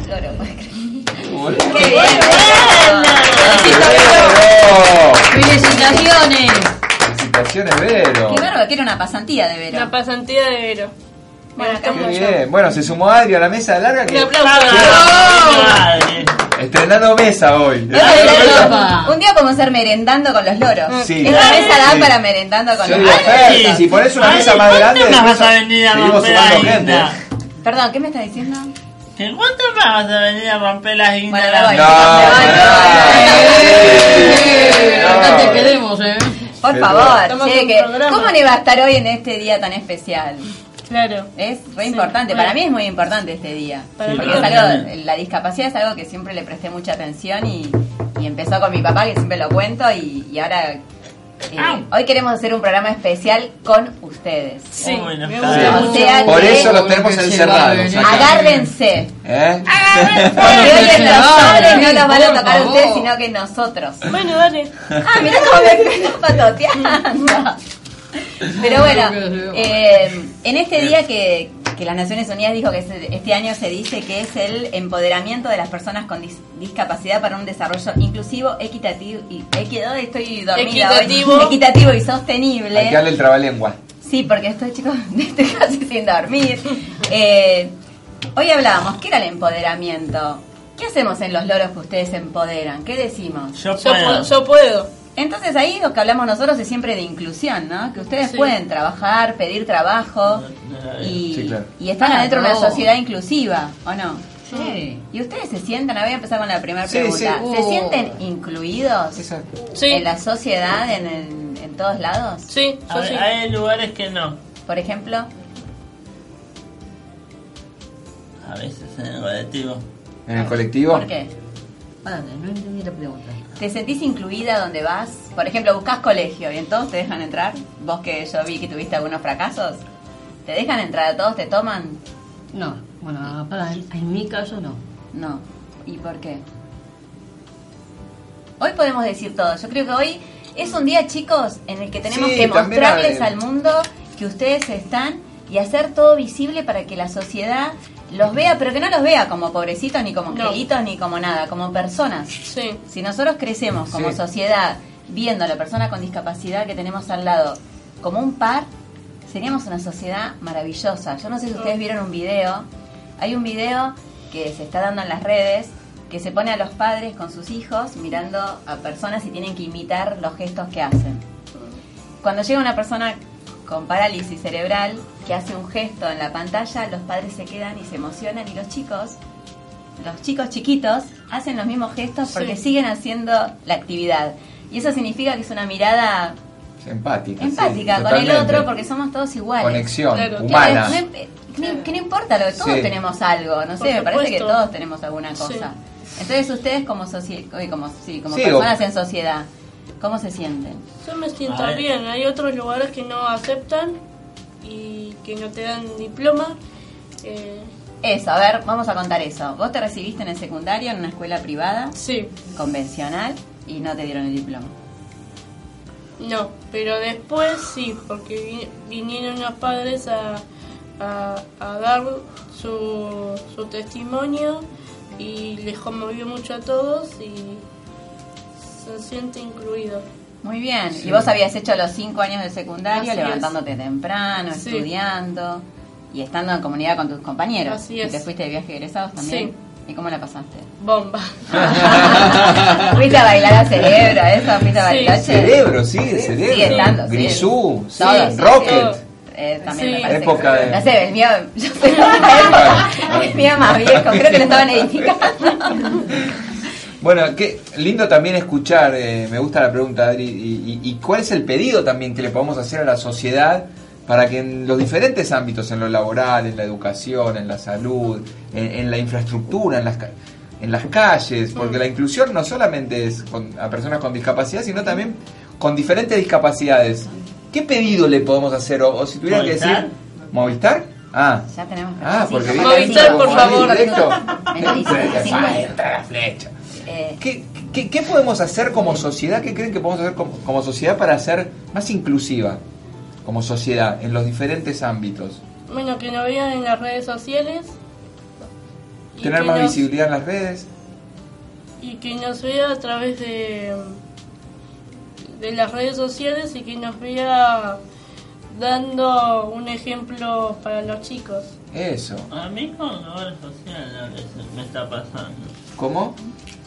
Loro, puede creer. ¡Qué ¡Felicitaciones! Felicitaciones, Vero. Qué bárbaro, que era una pasantía de Vero. La pasantía de Vero. Bueno, acá Qué bien. Bueno, se sumó Adri a la mesa larga que Un aplauso. estrenando mesa hoy. Un día podemos hacer merendando con los loros. Sí. Esta mesa da Sí. para merendando con los loros. Si pones una mesa más grande, ¿Cuánto más después vas a venir a seguimos sumando gente. guinda? Perdón, ¿qué me estás diciendo? ¿Que ¿Cuánto más vas a venir a romper las guindas? Bueno. No, No te queremos, ¿eh? Por favor, che, que-. ¿cómo no iba a estar hoy en este día tan especial? Claro. Es re Sí, importante, bueno. para mí es muy importante este día. Para porque es algo, la discapacidad es algo que siempre le presté mucha atención y, y empezó con mi papá, que siempre lo cuento, y, y ahora eh, hoy queremos hacer un programa especial con ustedes. Sí, Bueno. O sea Por eso los tenemos encerrados. Agárrense. ¿Eh? Porque hoy en los soles no los van a tocar ustedes, sino que nosotros. Bueno, dale. Ah, mirá cómo me están patoteando. Pero bueno, eh, en este día que, que las Naciones Unidas dijo que es el- este año se dice que es el empoderamiento de las personas con dis- discapacidad para un desarrollo inclusivo, equitativo y equitativo, estoy dormida hoy. Equitativo. equitativo y Hay que sostenible. darle el trabalengua. Sí, porque estoy chicos, estoy casi sin dormir. Eh, hoy hablábamos, ¿qué era el empoderamiento? ¿Qué hacemos en los loros que ustedes empoderan? ¿Qué decimos? Yo puedo. Yo puedo. Entonces ahí lo que hablamos nosotros es siempre de inclusión, ¿no? Que ustedes Sí. pueden trabajar, pedir trabajo y, Sí, claro. y están Ah, adentro de una sociedad inclusiva, ¿o no? Sí. ¿Y ustedes se sienten, voy a empezar con la primera Sí, pregunta, sí. ¿se Uh. sienten incluidos Sí. en la sociedad, en, el- en todos lados? Sí, A yo ver, sí. Hay lugares que no. Por ejemplo, A veces en el colectivo. ¿En el colectivo? ¿por qué? Vale, no entendí la pregunta. ¿Te sentís incluida donde vas? Por ejemplo, buscas colegio y en todos te dejan entrar. Vos que yo vi que tuviste algunos fracasos, ¿te dejan entrar a todos? ¿Te toman? No, bueno, para, en mi caso no. No. ¿Y por qué? Hoy podemos decir todo. Yo creo que hoy es un día, chicos, en el que tenemos Sí, que mostrarles al mundo que ustedes están y hacer todo visible para que la sociedad los vea, pero que no los vea como pobrecitos, ni como No. angelitos, ni como nada, como personas. Sí. Si nosotros crecemos como Sí. sociedad viendo a la persona con discapacidad que tenemos al lado como un par, seríamos una sociedad maravillosa. Yo no sé si ustedes vieron un video. Hay un video que se está dando en las redes que se pone a los padres con sus hijos mirando a personas y tienen que imitar los gestos que hacen. Cuando llega una persona con parálisis cerebral que hace un gesto en la pantalla, los padres se quedan y se emocionan y los chicos los chicos chiquitos hacen los mismos gestos porque siguen haciendo la actividad. Y eso significa que es una mirada Empática. empática sí, con el otro porque somos todos iguales. Conexión Claro. humana. Que, no- que- que no importa, lo que todos Sí. tenemos algo, no sé, me parece que todos tenemos alguna cosa. Entonces ustedes como eh, como, sí, como Sí, personas o- en sociedad, ¿cómo se sienten? Yo me siento bien. Hay otros lugares que no aceptan y que no te dan diploma. Eh, Eso, a ver, vamos a contar eso. Vos te recibiste en el secundario en una escuela privada, sí, convencional, y no te dieron el diploma. no, pero después sí, porque vi- vinieron los padres a, a, a dar su, su testimonio y les conmovió mucho a todos y se siente incluido. Muy bien. Sí. ¿Y vos habías hecho los cinco años de secundario, Así levantándote temprano, Sí. estudiando y estando en comunidad con tus compañeros? Así ¿Y es. te fuiste de viaje egresados también? ¿Y cómo la pasaste? Bomba. ¿Fuiste a bailar a cerebro? ¿Eso? ¿Fuiste a Sí. bailar? Cerebro, sigue cerebro. Sigue estando, sí. Grisú, sí, Todo, sí, Rocket. sí. Eh, también Sí. me parece. Época de- No sé, el mío, yo soy. El mío más viejo, creo que lo estaban edificando. Bueno, qué lindo también escuchar, eh, me gusta la pregunta, Adri, y, y- y cuál es el pedido también que le podemos hacer a la sociedad para que en los diferentes ámbitos, en lo laboral, en la educación, en la salud, en, en la infraestructura, en las, ca- en las calles, porque la inclusión no solamente es con- a personas con discapacidad, sino también con diferentes discapacidades. ¿Qué pedido le podemos hacer? O, o si tuviera que decir... ¿Movistar? Ah, Ya tenemos. ah sí, porque como viene ahí Movistar, por favor. directo. Mentaliza, Entra cincuenta. entra la flecha. Eh, ¿Qué, qué, qué podemos hacer como sociedad? ¿Qué creen que podemos hacer como, como sociedad para ser más inclusiva como sociedad en los diferentes ámbitos? Bueno, que nos vean en las redes sociales. Tener más nos- visibilidad en las redes. Y que nos vea a través de, de las redes sociales y que nos vea dando un ejemplo para los chicos. Eso. A mí con la obra social a veces me está pasando. ¿Cómo?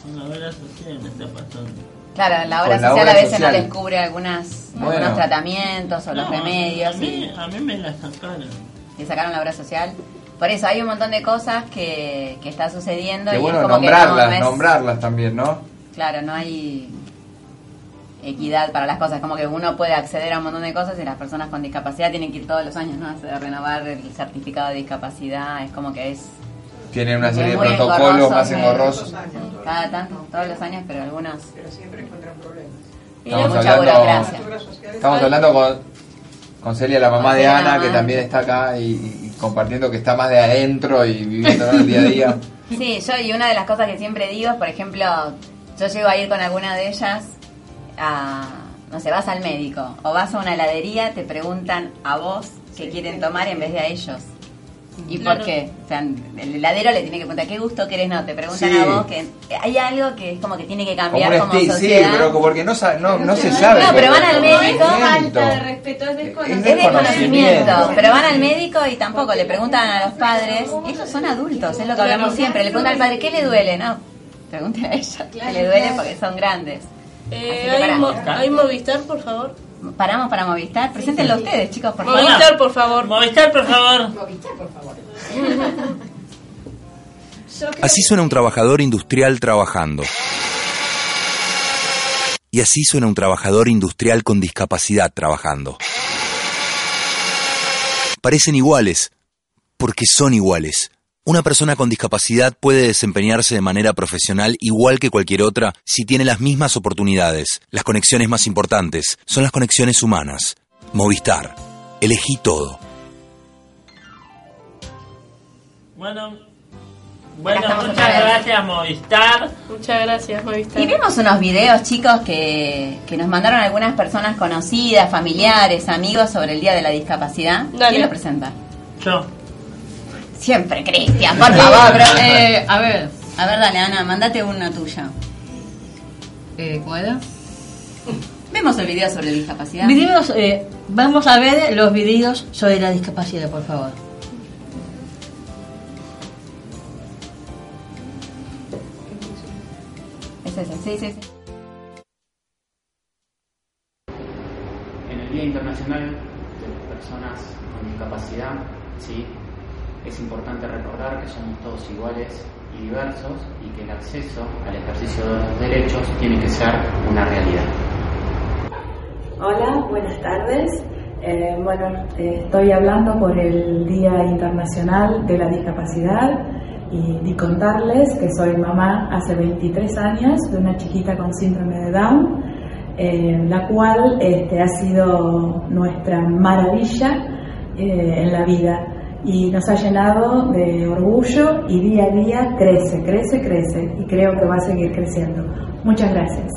Con la obra social me está pasando. Claro, la obra la social obra a veces social. no les cubre algunas, Bueno. algunos tratamientos o los remedios. A mí, a mí me la sacaron. y, y sacaron la obra social. Por eso hay un montón de cosas que, que está sucediendo Qué y bueno es como nombrarlas, que no, no es- nombrarlas también, ¿no? Claro, no hay equidad para las cosas. Como que uno puede acceder a un montón de cosas y las personas con discapacidad tienen que ir todos los años ¿no? a renovar el certificado de discapacidad. Es como que es Tiene una serie de protocolos más sí. engorrosos. Cada tanto, todos los años, pero algunos. Y Estamos mucha hablando, burocracia. estamos hablando con, con Celia, la mamá Con de Ana, que también está acá y, y compartiendo que está más de adentro y viviendo el día a día. Sí, yo y una de las cosas que siempre digo es, por ejemplo, yo llego a ir con alguna de ellas a, no sé, vas al médico o vas a una heladería, te preguntan a vos qué quieren tomar en vez de a ellos. ¿Y Claro. por qué? O sea, el heladero le tiene que preguntar, ¿qué gusto querés? No, te preguntan Sí. a vos que hay algo que es como que tiene que cambiar como, estilo, sí, sociedad. pero porque no, sa- no, no se sabe. No, pero van al médico. conocimiento. respeto, es Es Es desconocimiento. desconocimiento, pero van al médico y tampoco le preguntan a los padres. Ellos son adultos, es lo que hablamos siempre. Le preguntan al padre, ¿qué le duele? No, pregúntale a ella, ¿qué le duele? Porque son grandes. Eh, Así que ¿hay, pará. mo- ¿Hay Movistar, por favor? Paramos para Movistar. Preséntenlo ustedes, chicos, por favor. Movistar, por favor. Movistar, por favor. Así suena un trabajador industrial trabajando. Y así suena un trabajador industrial con discapacidad trabajando. Parecen iguales, porque son iguales. Una persona con discapacidad puede desempeñarse de manera profesional igual que cualquier otra si tiene las mismas oportunidades. Las conexiones más importantes son las conexiones humanas. Movistar. Elegí todo. Bueno, bueno estamos muchas gracias Movistar. Muchas gracias, Movistar. Y vimos unos videos, chicos, que, que nos mandaron algunas personas conocidas, familiares, amigos sobre el Día de la Discapacidad. Dale. ¿Quién lo presenta? Yo. Siempre, Cristian, por favor. pero, eh, a ver, a ver, dale, Ana, mandate una tuya. Eh, ¿Cómo era? Vemos el video sobre discapacidad. Videos, eh, vamos a ver los videos sobre la discapacidad, por favor. Es ese, sí, sí, sí. En el Día Internacional de las Personas con Discapacidad, sí, es importante recordar que somos todos iguales y diversos y que el acceso al ejercicio de los derechos tiene que ser una realidad. Hola, buenas tardes. Eh, bueno, estoy hablando por el Día Internacional de la Discapacidad y, y contarles que soy mamá hace 23 años de una chiquita con síndrome de Down, eh, la cual este, ha sido nuestra maravilla eh, en la vida y nos ha llenado de orgullo y día a día crece, crece, crece y creo que va a seguir creciendo. Muchas gracias.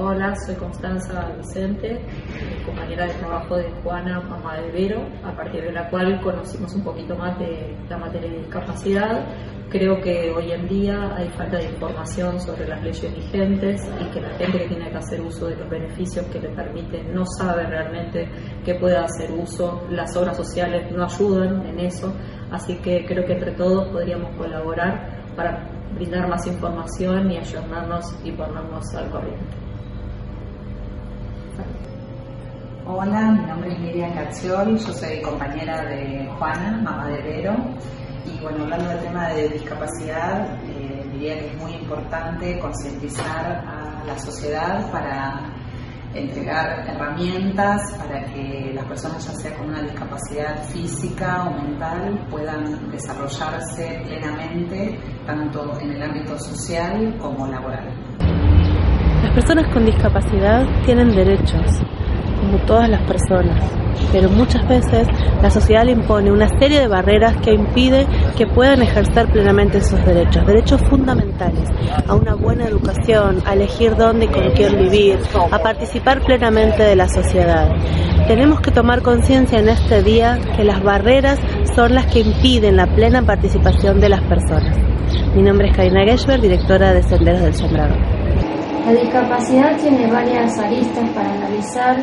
Hola, soy Constanza Vicente, compañera de trabajo de Juana, mamá de Vero, a partir de la cual conocimos un poquito más de la materia de discapacidad. Creo que hoy en día hay falta de información sobre las leyes vigentes y que la gente que tiene que hacer uso de los beneficios que le permiten no sabe realmente que pueda hacer uso. Las obras sociales no ayudan en eso, así que creo que entre todos podríamos colaborar para brindar más información y ayornarnos y ponernos al corriente. Hola, mi nombre es Miriam Cacciol, yo soy compañera de Juana, mamá de Vero. Y bueno, hablando del tema de discapacidad, eh, diría que es muy importante concientizar a la sociedad para entregar herramientas para que las personas, ya sea con una discapacidad física o mental, puedan desarrollarse plenamente, tanto en el ámbito social como laboral. Las personas con discapacidad tienen derechos, como todas las personas, pero muchas veces la sociedad le impone una serie de barreras que impide que puedan ejercer plenamente esos derechos, derechos fundamentales, a una buena educación, a elegir dónde y con quién vivir, a participar plenamente de la sociedad. Tenemos que tomar conciencia en este día que las barreras son las que impiden la plena participación de las personas. Mi nombre es Karina Geschber, directora de Senderos del Sembrador. La discapacidad tiene varias aristas para analizar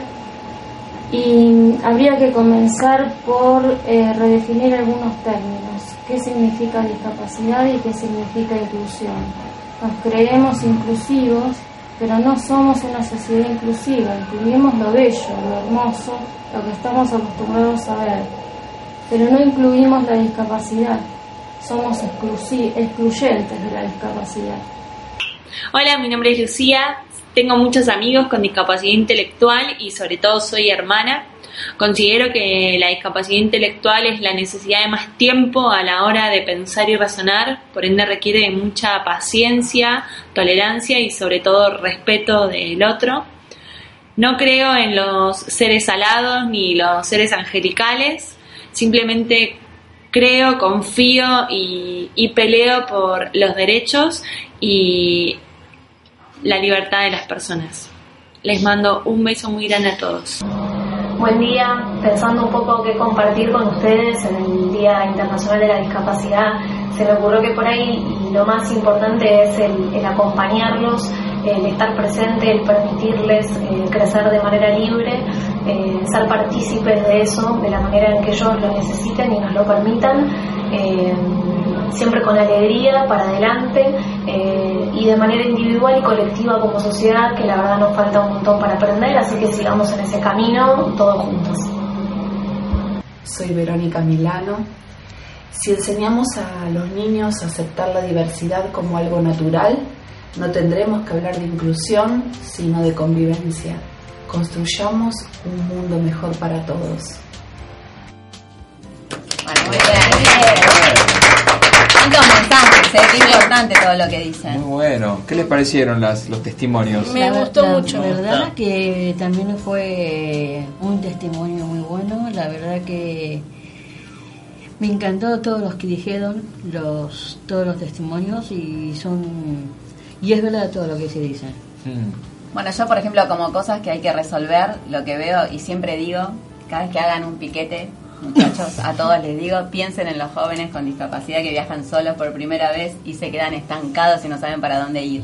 y habría que comenzar por eh, redefinir algunos términos. ¿Qué significa discapacidad y qué significa inclusión? Nos creemos inclusivos, pero no somos una sociedad inclusiva. Incluimos lo bello, lo hermoso, lo que estamos acostumbrados a ver, pero no incluimos la discapacidad. Somos excluyentes de la discapacidad. Hola, mi nombre es Lucía, tengo muchos amigos con discapacidad intelectual y sobre todo soy hermana. Considero que la discapacidad intelectual es la necesidad de más tiempo a la hora de pensar y razonar, por ende requiere mucha paciencia, tolerancia y sobre todo respeto del otro. No creo en los seres alados ni los seres angelicales, simplemente creo, confío y, peleo por los derechos y la libertad de las personas. Les mando un beso muy grande a todos. Buen día, pensando un poco qué compartir con ustedes en el Día Internacional de la Discapacidad, se me ocurrió que por ahí lo más importante es el, acompañarlos, el estar presente, el permitirles eh, crecer de manera libre, eh, ser partícipes de eso de la manera en que ellos lo necesiten y nos lo permitan. Eh, siempre con alegría, para adelante eh, y de manera individual y colectiva como sociedad, que la verdad nos falta un montón para aprender, así que sigamos en ese camino todos juntos. Soy Verónica Milano. Si enseñamos a los niños a aceptar la diversidad como algo natural, no tendremos que hablar de inclusión, sino de convivencia. Construyamos un mundo mejor para todos. mensajes, ¿eh? qué importante todo lo que dicen. Muy bueno. ¿Qué les parecieron las, los testimonios? Me gustó mucho. La verdad que también fue un testimonio muy bueno. La verdad que me encantó todos los que dijeron, los todos los testimonios y son y es verdad todo lo que se dice. Hmm. Bueno, yo por ejemplo como cosas que hay que resolver, lo que veo y siempre digo, cada vez que hagan un piquete, muchachos, a todos les digo, piensen en los jóvenes con discapacidad que viajan solos por primera vez y se quedan estancados y no saben para dónde ir.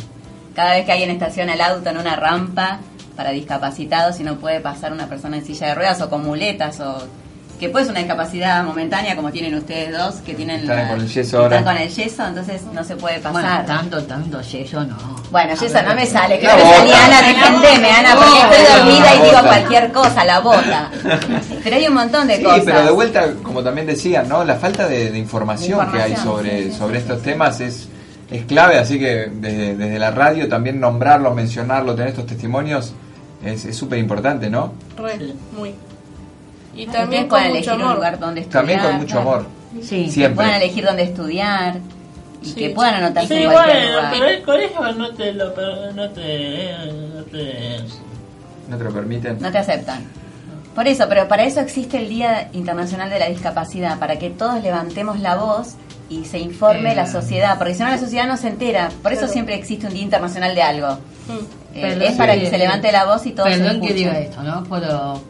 Cada vez que alguien estaciona el auto en una rampa para discapacitados y no puede pasar una persona en silla de ruedas o con muletas o que puede ser una discapacidad momentánea como tienen ustedes dos, que tienen están la- con el yeso ahora. están con el yeso, entonces no se puede pasar. Bueno, tanto, tanto yeso no. Bueno, yeso ver, no me sale, que salía Ana, defendeme, Ana, porque estoy dormida y digo cualquier cosa, la bota. Pero hay un montón de Sí, cosas. pero de vuelta, como también decían, ¿no? La falta de, de información, que hay sobre, sí, sí, sobre estos temas es, es clave, así que desde, desde la radio también nombrarlo, mencionarlo, tener estos testimonios es es súper importante, ¿no? Re, muy. Y Que también puedan con elegir mucho un lugar donde estudiar. También con mucho amor. Sí, que Siempre. puedan elegir dónde estudiar y que puedan anotarse Sí, en cualquier bueno, lugar. pero el colegio no te lo no te, no te ¿No te lo permiten? No te aceptan. Por eso, pero para eso existe el Día Internacional de la Discapacidad, para que todos levantemos la voz y se informe Eh. la sociedad, porque si no la sociedad no se entera. Por eso siempre existe un Día Internacional de algo. Eh, Perdón es para que- que se levante la voz y todos se Perdón que escuchen. diga esto, ¿no? Pero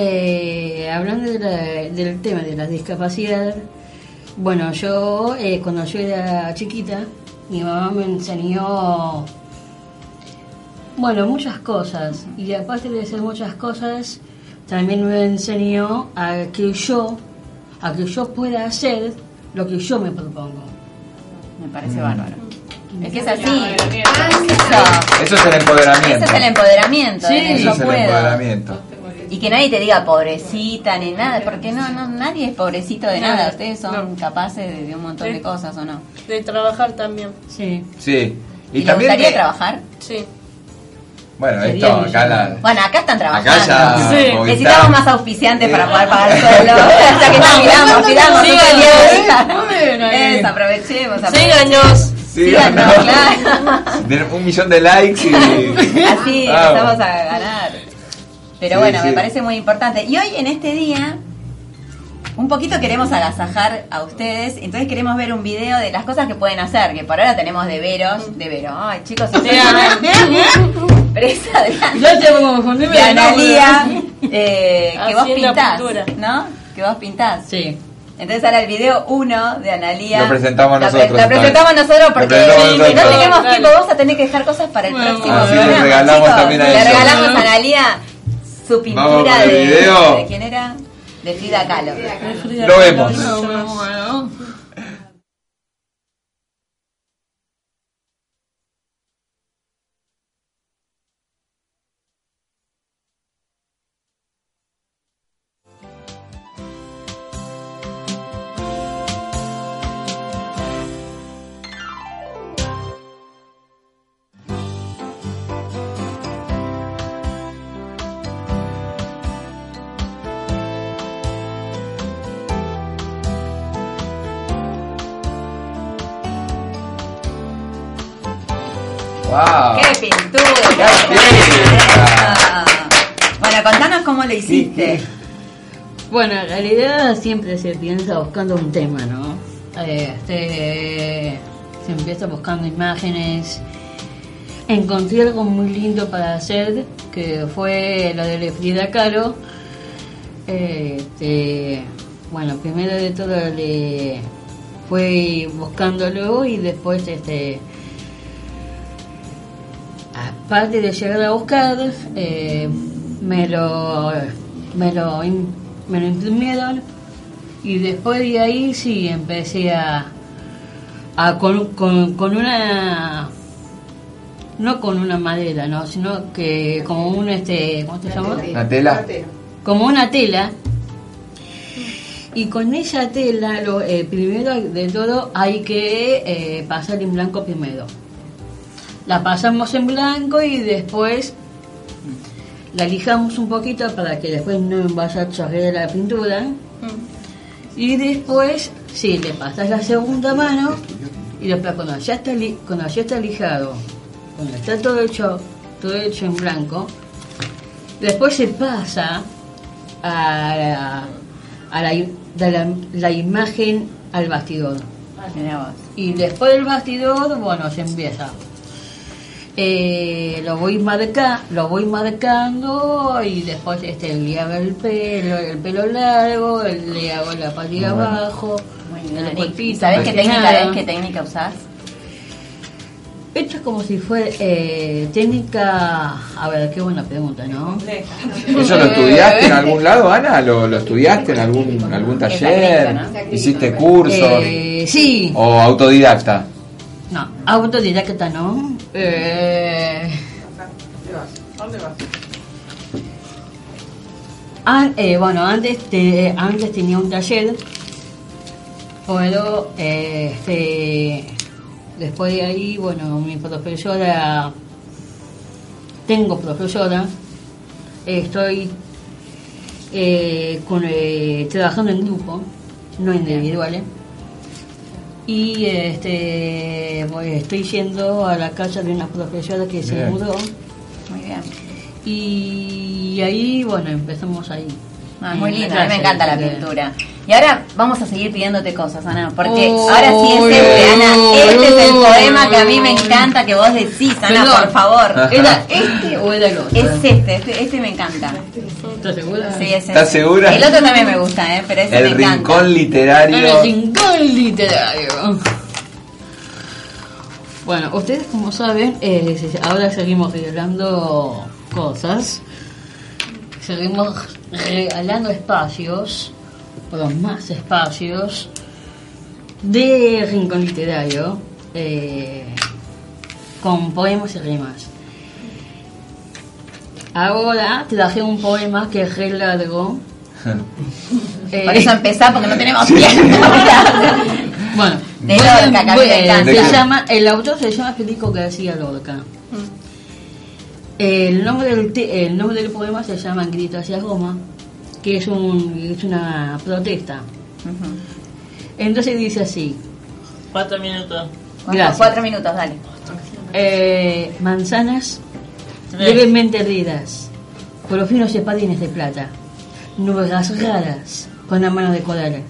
eh, hablando de la- del tema de la discapacidad, bueno, yo eh, cuando yo era chiquita, mi mamá me enseñó, bueno, muchas cosas. Y aparte de hacer muchas cosas, también me enseñó a que yo, a que yo pueda hacer lo que yo me propongo. Me parece bárbaro. Es que es así. Eso es el empoderamiento. Ese es el empoderamiento. Sí, eso es el puedo. empoderamiento. Y que nadie te diga pobrecita ni nada, porque no, no nadie es pobrecito de nada. Nada. Ustedes son capaces de, de un montón de cosas, ¿o no? De trabajar también. Sí. Sí. Y, ¿Y, también. gustaría que- trabajar? Sí. Bueno, Sería esto acá la. Bueno, acá están trabajando. Acá ya Sí. Necesitamos más auspiciantes para poder pagar el sueldo. ya que mirando, tiramos Síganos. Es, aprovechemos. Síganos. Síganos, claro. Un millón de likes y. Así Vamos. empezamos a ganar. Pero Sí, bueno, sí. me parece muy importante. Y hoy en este día, un poquito queremos agasajar a ustedes, entonces queremos ver un video de las cosas que pueden hacer, que por ahora tenemos de veros, de Vero. Ay, chicos, ustedes presa de, Ya te vamos a confundir, de pero no, Analía, bueno. eh, que vos pintás, pintura. ¿no? Que vos pintás. Sí. Entonces ahora el video 1 de Analía. Lo presentamos nosotros, La presentamos nosotros Lo porque presentamos si nosotros. no tenemos tiempo, vamos a tener que dejar cosas para el próximo Así le regalamos chicos. también a Le regalamos a Analía su Vamos pintura con el de, video. de. ¿Quién era? De Frida Kahlo. Lo vemos. ¡Wow! ¡Qué pintura! Bueno, contanos cómo lo hiciste. Bueno, en realidad siempre se piensa buscando un tema, ¿no? Este, se empieza buscando imágenes. Encontré algo muy lindo para hacer, que fue lo de Frida Kahlo. Este, bueno, primero de todo le fui buscándolo y después este aparte de llegar a buscar eh, me lo me lo me lo imprimieron y después de ahí sí empecé a, a con, con, con una no con una madera no sino que como un este cómo se llama ¿Una tela? como una tela. Y con esa tela lo, eh, primero de todo hay que eh, pasar en blanco primero la pasamos en blanco y después la lijamos un poquito para que después no vaya a chorrear la pintura. Y después sí le pasas la segunda mano y después cuando ya está li- cuando ya está lijado cuando está todo hecho todo hecho en blanco después se pasa a la, a la, i- de la, la imagen al bastidor. Y después del bastidor bueno se empieza eh, lo voy marca, lo voy marcando y después este le hago el pelo, el pelo largo, le hago la Bueno. abajo, el ¿Y cuerpito, ¿Sabés qué técnica? ¿Qué técnica usás? Esto es como si fuera eh, técnica, a ver, qué buena pregunta, ¿no? ¿Eso lo estudiaste en algún lado, Ana? ¿Lo, lo estudiaste en algún, algún taller? ¿Hiciste cursos? Eh, sí. ¿O autodidacta? No, autodidacta no. Eh, ¿Dónde vas? Ah, eh, bueno, antes, te- antes tenía un taller, pero eh, este, después de ahí, bueno, mi profesora, tengo profesora, estoy eh, con, eh, trabajando en grupo, no individuales, y este, estoy yendo a la casa de una profesora que se mudó. Muy bien. Y ahí, bueno, empezamos ahí. Ah, muy lindo, a mí me encanta la pintura. Y ahora vamos a seguir pidiéndote cosas, Ana, porque Oh, ahora sí es este, Ana, este es el poema que a mí me encanta que vos decís, Ana, Perdón. por favor. ¿Era este o era el otro? Es este, este, este me encanta. ¿Estás segura? Sí, ese. ¿Estás segura? El otro también me gusta, ¿eh? pero ese El me encanta. rincón literario. El rincón literario. Bueno, ustedes como saben, eh, ahora seguimos regalando cosas, seguimos regalando espacios, o más espacios de Rincón Literario. eh, con poemas y rimas. Ahora traje un poema que es re largo. Eh, Por eso empezá, porque no tenemos tiempo. Bueno, De Lorca, se ¿De qué? llama, el autor se llama Federico García Lorca. El nombre, del te- el nombre del poema se llama Grito hacia Roma, que es, un, es una protesta. Entonces dice así. Cuatro minutos. Gracias. Cuatro minutos, dale. Eh, manzanas Tres. levemente heridas, por los finos espadines de plata, nubes rasgadas con la mano de coral,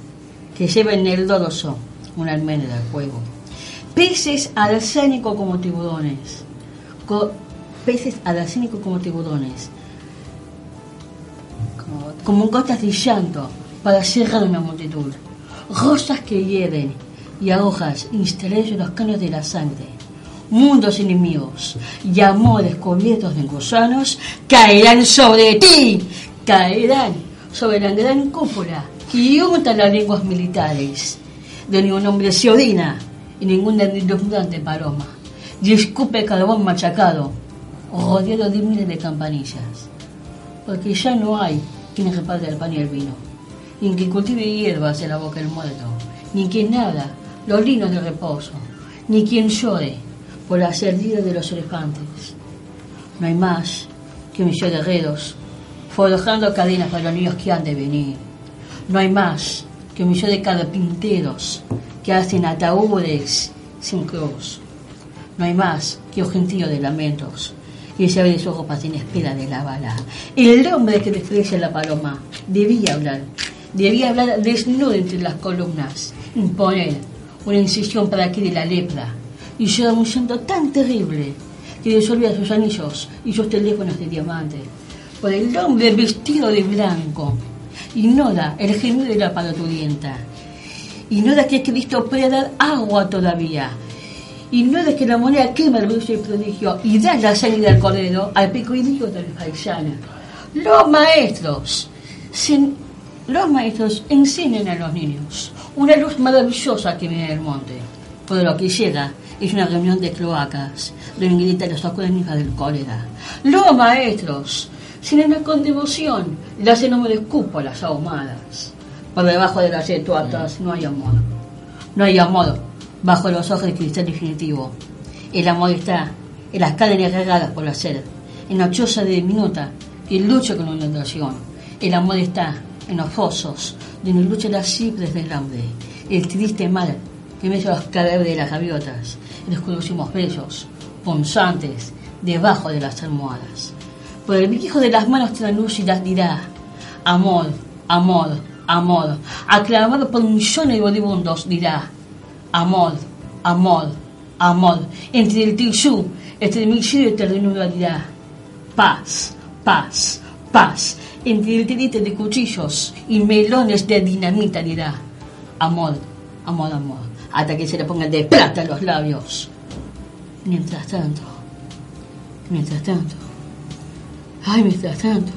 que lleva en el dorso una almendra al fuego. Peces arsénicos como tiburones, co- peces arsénicos como tiburones, como, como gotas de llanto para cerrar una multitud, rosas que hieden y a hojas en los caños de la sangre mundos enemigos y amores cubiertos de gusanos caerán sobre ti, caerán sobre la gran cúpula que unta las lenguas militares. De ningún hombre se orina y ninguna deslumbrante paloma. Y escupe carbón machacado, rodeado de miles de campanillas. Porque ya no hay quien reparte el pan y el vino, ni quien cultive hierbas en la boca del muerto, ni quien nada los linos de reposo, ni quien llore por la salida de los elefantes. No hay más que un millón de guerreros forjando cadenas para los niños que han de venir. No hay más que un millón de carpinteros que hacen ataúdes sin cruz. No hay más que un gentío de lamentos que se abre sus ojos en espera de la bala. El hombre que desprecia la paloma debía hablar, debía hablar desnudo entre las columnas, imponer una incisión para que de la lepra y llora un llanto tan terrible que disolvía sus anillos y sus teléfonos de diamante. Por el hombre vestido de blanco, ignora el gemido de la parturienta, ignora que Cristo puede dar agua todavía, ignora que la moneda quema el brillo y prodigio y da la sangre del cordero al pico idiota del paisano. Los maestros, sin- los maestros enseñan a los niños una luz maravillosa que viene del monte. Por lo que llega es una reunión de cloacas, donde gritan los acuerdos del cólera. Los maestros, sin con devoción, le hacen nombre de cúpulas ahumadas. Por debajo de las estuatas no hay amor. No hay amor bajo los ojos de cristal definitivo. El amor está en las cadenas regadas por la sed, en la choza diminuta que lucha con la inundación. El amor está en los fosos donde luchan las cipres del hambre. El triste mal que mete los cadáveres de las gaviotas y los conocimos bellos, punzantes, debajo de las almohadas. Por el hijo de las manos translúcidas dirá, amor, amor, amor, aclamado por millones de moribundos dirá, amor, amor, amor, entre el tillú, entre el misterio y ternura dirá, paz, paz, paz, entre el tirite de cuchillos y melones de dinamita dirá, amor, amor, amor, hasta que se le pongan de plata los labios. Mientras tanto, mientras tanto, ay, mientras tanto,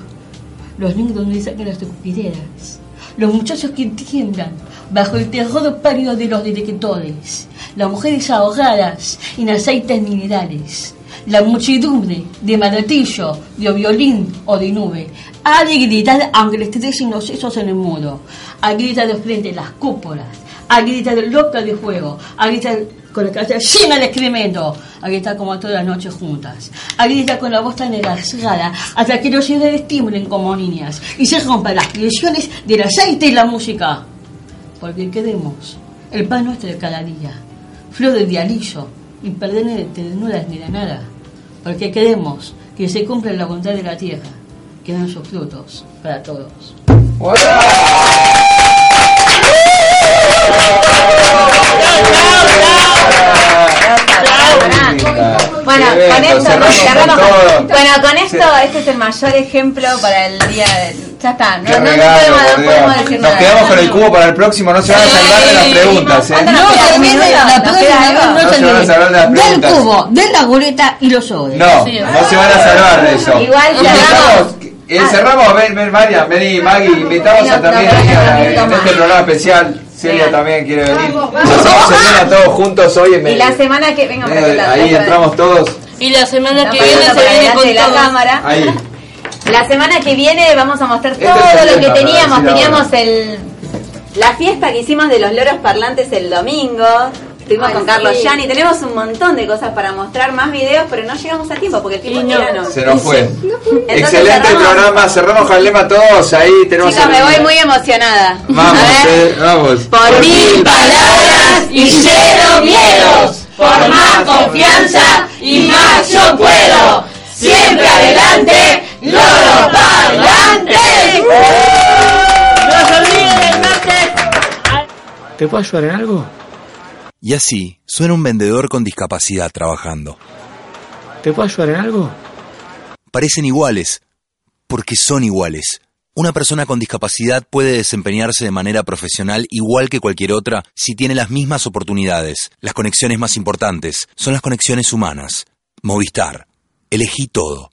los niños donde sacan las escupideras, los muchachos que tiemblan bajo el terror pálido de los directores, las mujeres ahogadas en aceites minerales, la muchedumbre de martillo, de violín o de nube, ha de gritar aunque les estrellen los sesos en el muro, a gritar de frente las cúpulas, a gritar loca de fuego, a gritar con la cabeza llena de excremento, a gritar como todas las noches juntas, a gritar con la voz tan engargada hasta que los ciudades estimulen como niñas y se rompan las presiones del aceite y la música. Porque queremos el pan nuestro de cada día, flor de dialillo y perder de ternuras ni de nada. Porque queremos que se cumpla la voluntad de la tierra, que dan sus frutos para todos. Bueno, Qué con esto cerramos. Bueno, con esto, este es el mayor ejemplo para el día de... Ya está, no, no, no regalo, podemos, no podemos decir Nos nada. quedamos con el cubo para el próximo, no se van a salvar de las preguntas, ¿eh? ¿Cuánto nos ¿Nos vez No se van a salvar de las Del preguntas. cubo, de la boleta y los sobres. No, no se van a salvar de eso. Igual eh, cerramos, ven, ven, María, vení, Maggie, invitamos a también a- en este programa especial. Celia también quiere venir. Vamos, Hacemos cena todos juntos hoy en Y la semana que venga Ahí entramos todos. Y la semana que viene se viene con la cámara. Ahí. La semana que viene vamos a mostrar Este todo lo que teníamos. Teníamos ahora. el la fiesta que hicimos de los loros parlantes el domingo. Estuvimos Ay, con Carlos sí. Gianni. Tenemos un montón de cosas para mostrar, más videos, pero no llegamos a tiempo porque el tiempo no. tirano. Se nos fue. Entonces Excelente cerramos. programa. Cerramos con el lema todos. Ahí tenemos Chicos, me voy muy emocionada. Vamos, A ver. eh, vamos. Por mil palabras y cero miedos, por más confianza y más yo puedo. Siempre adelante, loro parlante. No se olviden el martes. ¿Te puedo ayudar en algo? Y así suena un vendedor con discapacidad trabajando. ¿Te puedo ayudar en algo? Parecen iguales, porque son iguales. Una persona con discapacidad puede desempeñarse de manera profesional igual que cualquier otra si tiene las mismas oportunidades. Las conexiones más importantes son las conexiones humanas. Movistar. Elegí todo.